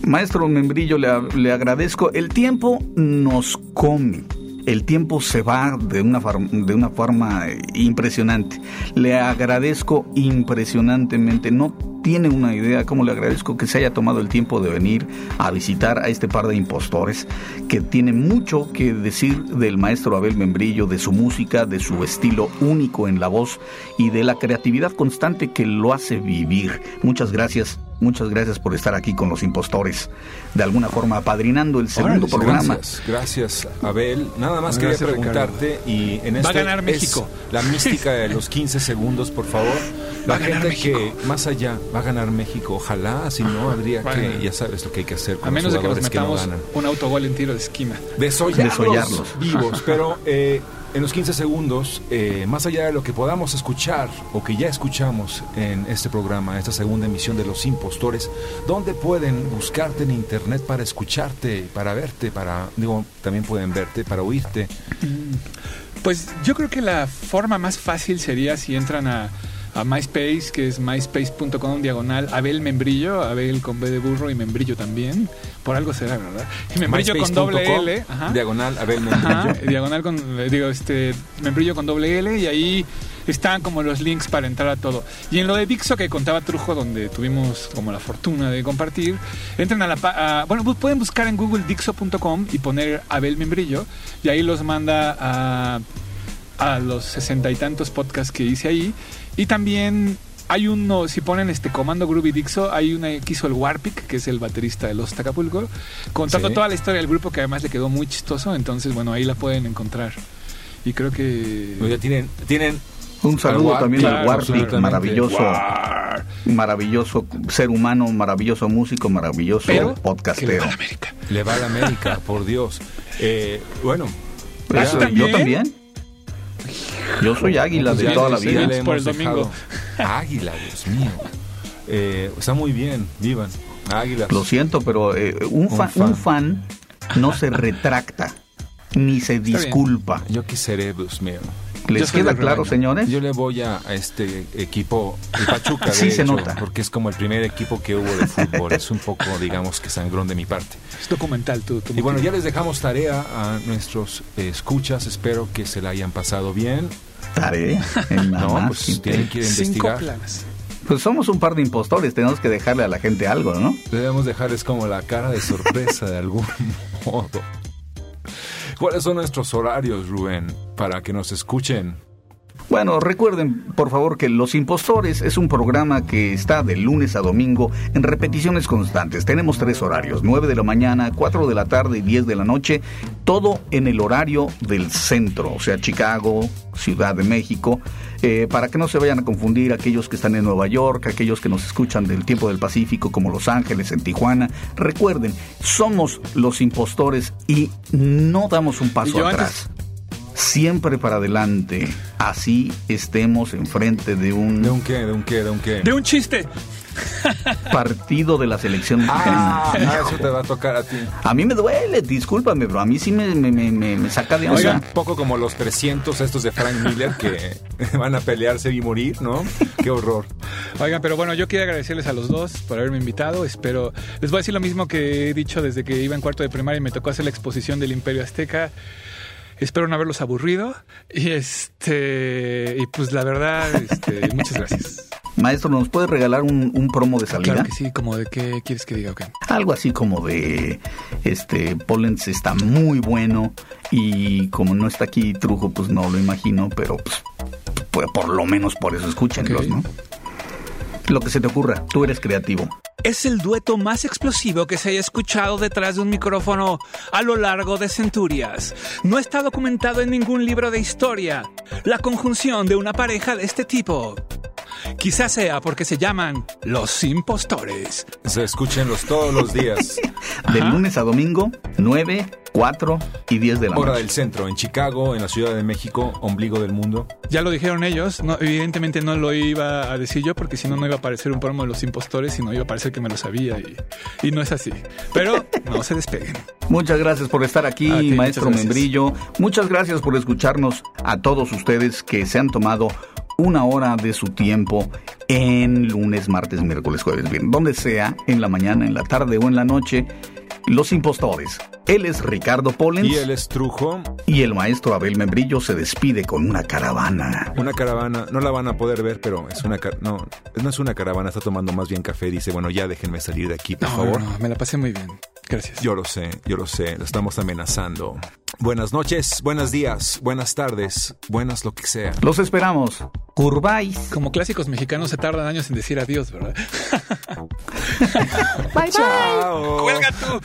Maestro Membrillo, le, le agradezco. El tiempo nos come. El tiempo se va de una, de una forma impresionante. Le agradezco impresionantemente. No tiene una idea cómo le agradezco que se haya tomado el tiempo de venir a visitar a este par de impostores que tiene mucho que decir del maestro Abel Membrillo, de su música, de su estilo único en la voz y de la creatividad constante que lo hace vivir. Muchas gracias. Muchas gracias por estar aquí con los impostores, de alguna forma apadrinando el segundo Órale, programa. Gracias, gracias, Abel. Nada más quería Gracias, preguntarte, y en Va a este ganar es México. la mística de los 15 segundos, por favor. La Va a ganar gente que, México. más allá, va a ganar México. Ojalá, si no, habría que, ya sabes lo que hay que hacer con A menos los de que nos jugadores que, no metamos ganan. un autogol en tiro de esquina. Desollarlos, Desollarlos. vivos. Pero eh, en los 15 segundos, eh, más allá de lo que podamos escuchar o que ya escuchamos en este programa, esta segunda emisión de Los Impostores, ¿dónde pueden buscarte en internet para escucharte, para verte, para, digo, también pueden verte, para oírte? Pues yo creo que la forma más fácil sería si entran a, a MySpace, que es myspace.com diagonal Abel Membrillo, Abel con B de burro y Membrillo también. Por algo será, ¿verdad? Y Membrillo con doble L. Ajá. Diagonal Abel Ajá, Membrillo. *laughs* diagonal con, eh, digo, este, membrillo con doble L y ahí están como los links para entrar a todo. Y en lo de Dixo que contaba Trujo, donde tuvimos como la fortuna de compartir, entran a la... a- bueno, pues pueden buscar en google dixo.com y poner Abel Membrillo y ahí los manda a, a los sesenta y tantos podcasts que hice ahí. Y también... Hay uno, si ponen este comando Groovy Dixo, hay una que hizo el Warpic, que es el baterista de Los Tacapulco, contando Sí. toda la historia del grupo que además le quedó muy chistoso, entonces bueno, ahí la pueden encontrar. Y creo que... Ya tienen, tienen Un saludo Al también al Warpic, maravilloso, War. maravilloso ser humano, maravilloso músico, maravilloso Pero que le podcastero. va a la América. Le va a la América, por Dios. Eh, bueno, Eso, ¿tú yo también? Yo soy águila de toda la vida. Por hemos el domingo. *laughs* Águila, Dios mío. Eh, está muy bien, vivan. Águilas. Lo siento, pero eh, un, fan, fan. un fan no se retracta ni se disculpa. Yo qué seré, Dios mío. ¿Les queda claro, rebaño. señores? Yo le voy a, a este equipo, el Pachuca, *laughs* de Sí se hecho, nota. porque es como el primer equipo que hubo de fútbol. Es un poco, digamos, que sangrón de mi parte. Es documental tu, tu Y bueno, ya les dejamos tarea a nuestros eh, escuchas. Espero que se la hayan pasado bien. Tarea. *laughs* No, más. pues tienen que ir a Cinco investigar. planas. Pues somos un par de impostores, tenemos que dejarle a la gente algo, ¿no? Debemos dejarles como la cara de sorpresa de algún *laughs* modo. ¿Cuáles son nuestros horarios, Rubén, para que nos escuchen? Bueno, recuerden, por favor, que Los Impostores es un programa que está de lunes a domingo en repeticiones constantes. Tenemos tres horarios, 9 de la mañana, 4 de la tarde y 10 de la noche, todo en el horario del centro, o sea, Chicago, Ciudad de México, eh, para que no se vayan a confundir aquellos que están en Nueva York, aquellos que nos escuchan del tiempo del Pacífico, como Los Ángeles, en Tijuana. Recuerden, somos los impostores y no damos un paso yo atrás siempre para adelante, así estemos enfrente de ¿De un un qué? ¿De un qué? ¿De un qué? De un chiste. partido de la selección mexicana. Ah, eso te va a tocar a ti. A mí me duele, discúlpame, pero a mí sí me, me, me- me- saca de Oigan, onda. un poco como los 300 estos de Frank Miller que *laughs* van a pelearse y morir, ¿no? Qué horror. Oigan, pero bueno, yo quiero agradecerles a los dos por haberme invitado. Espero. Les voy a decir lo mismo que he dicho desde que iba en cuarto de primaria y me tocó hacer la exposición del Imperio Azteca. Espero no haberlos aburrido. Y este. Y pues la verdad, este, *laughs* muchas gracias. Maestro, ¿nos puede regalar un, un promo de salida? Claro que sí, como de qué quieres que diga, ok. Algo así como de este Pollens está muy bueno y como no está aquí Trujo, pues no lo imagino, pero pues, por lo menos por eso escúchenlos. ¿no? Lo que se te ocurra, tú eres creativo. es el dueto más explosivo que se haya escuchado detrás de un micrófono a lo largo de centurias. No está documentado en ningún libro de historia la conjunción de una pareja de este tipo. Quizás sea porque se llaman los impostores. Se escúchenlos todos los días. *laughs* De lunes a domingo, 9, 4 y 10 de la Hora noche. del centro, en Chicago, en la Ciudad de México, ombligo del mundo. Ya lo dijeron ellos, no, evidentemente no lo iba a decir yo porque si no no iba a aparecer un programa de los impostores, sino iba a parecer que me lo sabía y, y no es así. Pero *laughs* no se despeguen. Muchas gracias por estar aquí, ti, maestro muchas. Membrillo. Muchas gracias por escucharnos a todos ustedes que se han tomado una hora de su tiempo en lunes, martes, miércoles, jueves, bien, donde sea, en la mañana, en la tarde o en la noche. Los impostores. Él es Ricardo Pollens Y él es Trujo, y el maestro Abel Membrillo se despide con una caravana. una caravana. No la van a poder ver, pero es una car- no, no es una caravana, está tomando más bien café. Dice, bueno, ya déjenme salir de aquí, por No, favor. no, me la pasé muy bien. Gracias. Yo lo sé, yo lo sé, lo estamos amenazando. Buenas noches, buenos días, buenas tardes, buenas lo que sea. Los esperamos. Curváis. Como clásicos mexicanos se tardan años en decir adiós, ¿verdad? *laughs* Chao. ¡Cuelga tú!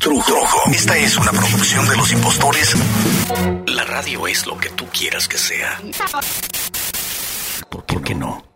Trujo. Esta es una producción de los impostores. La radio es lo que tú quieras que sea. ¿Por qué no?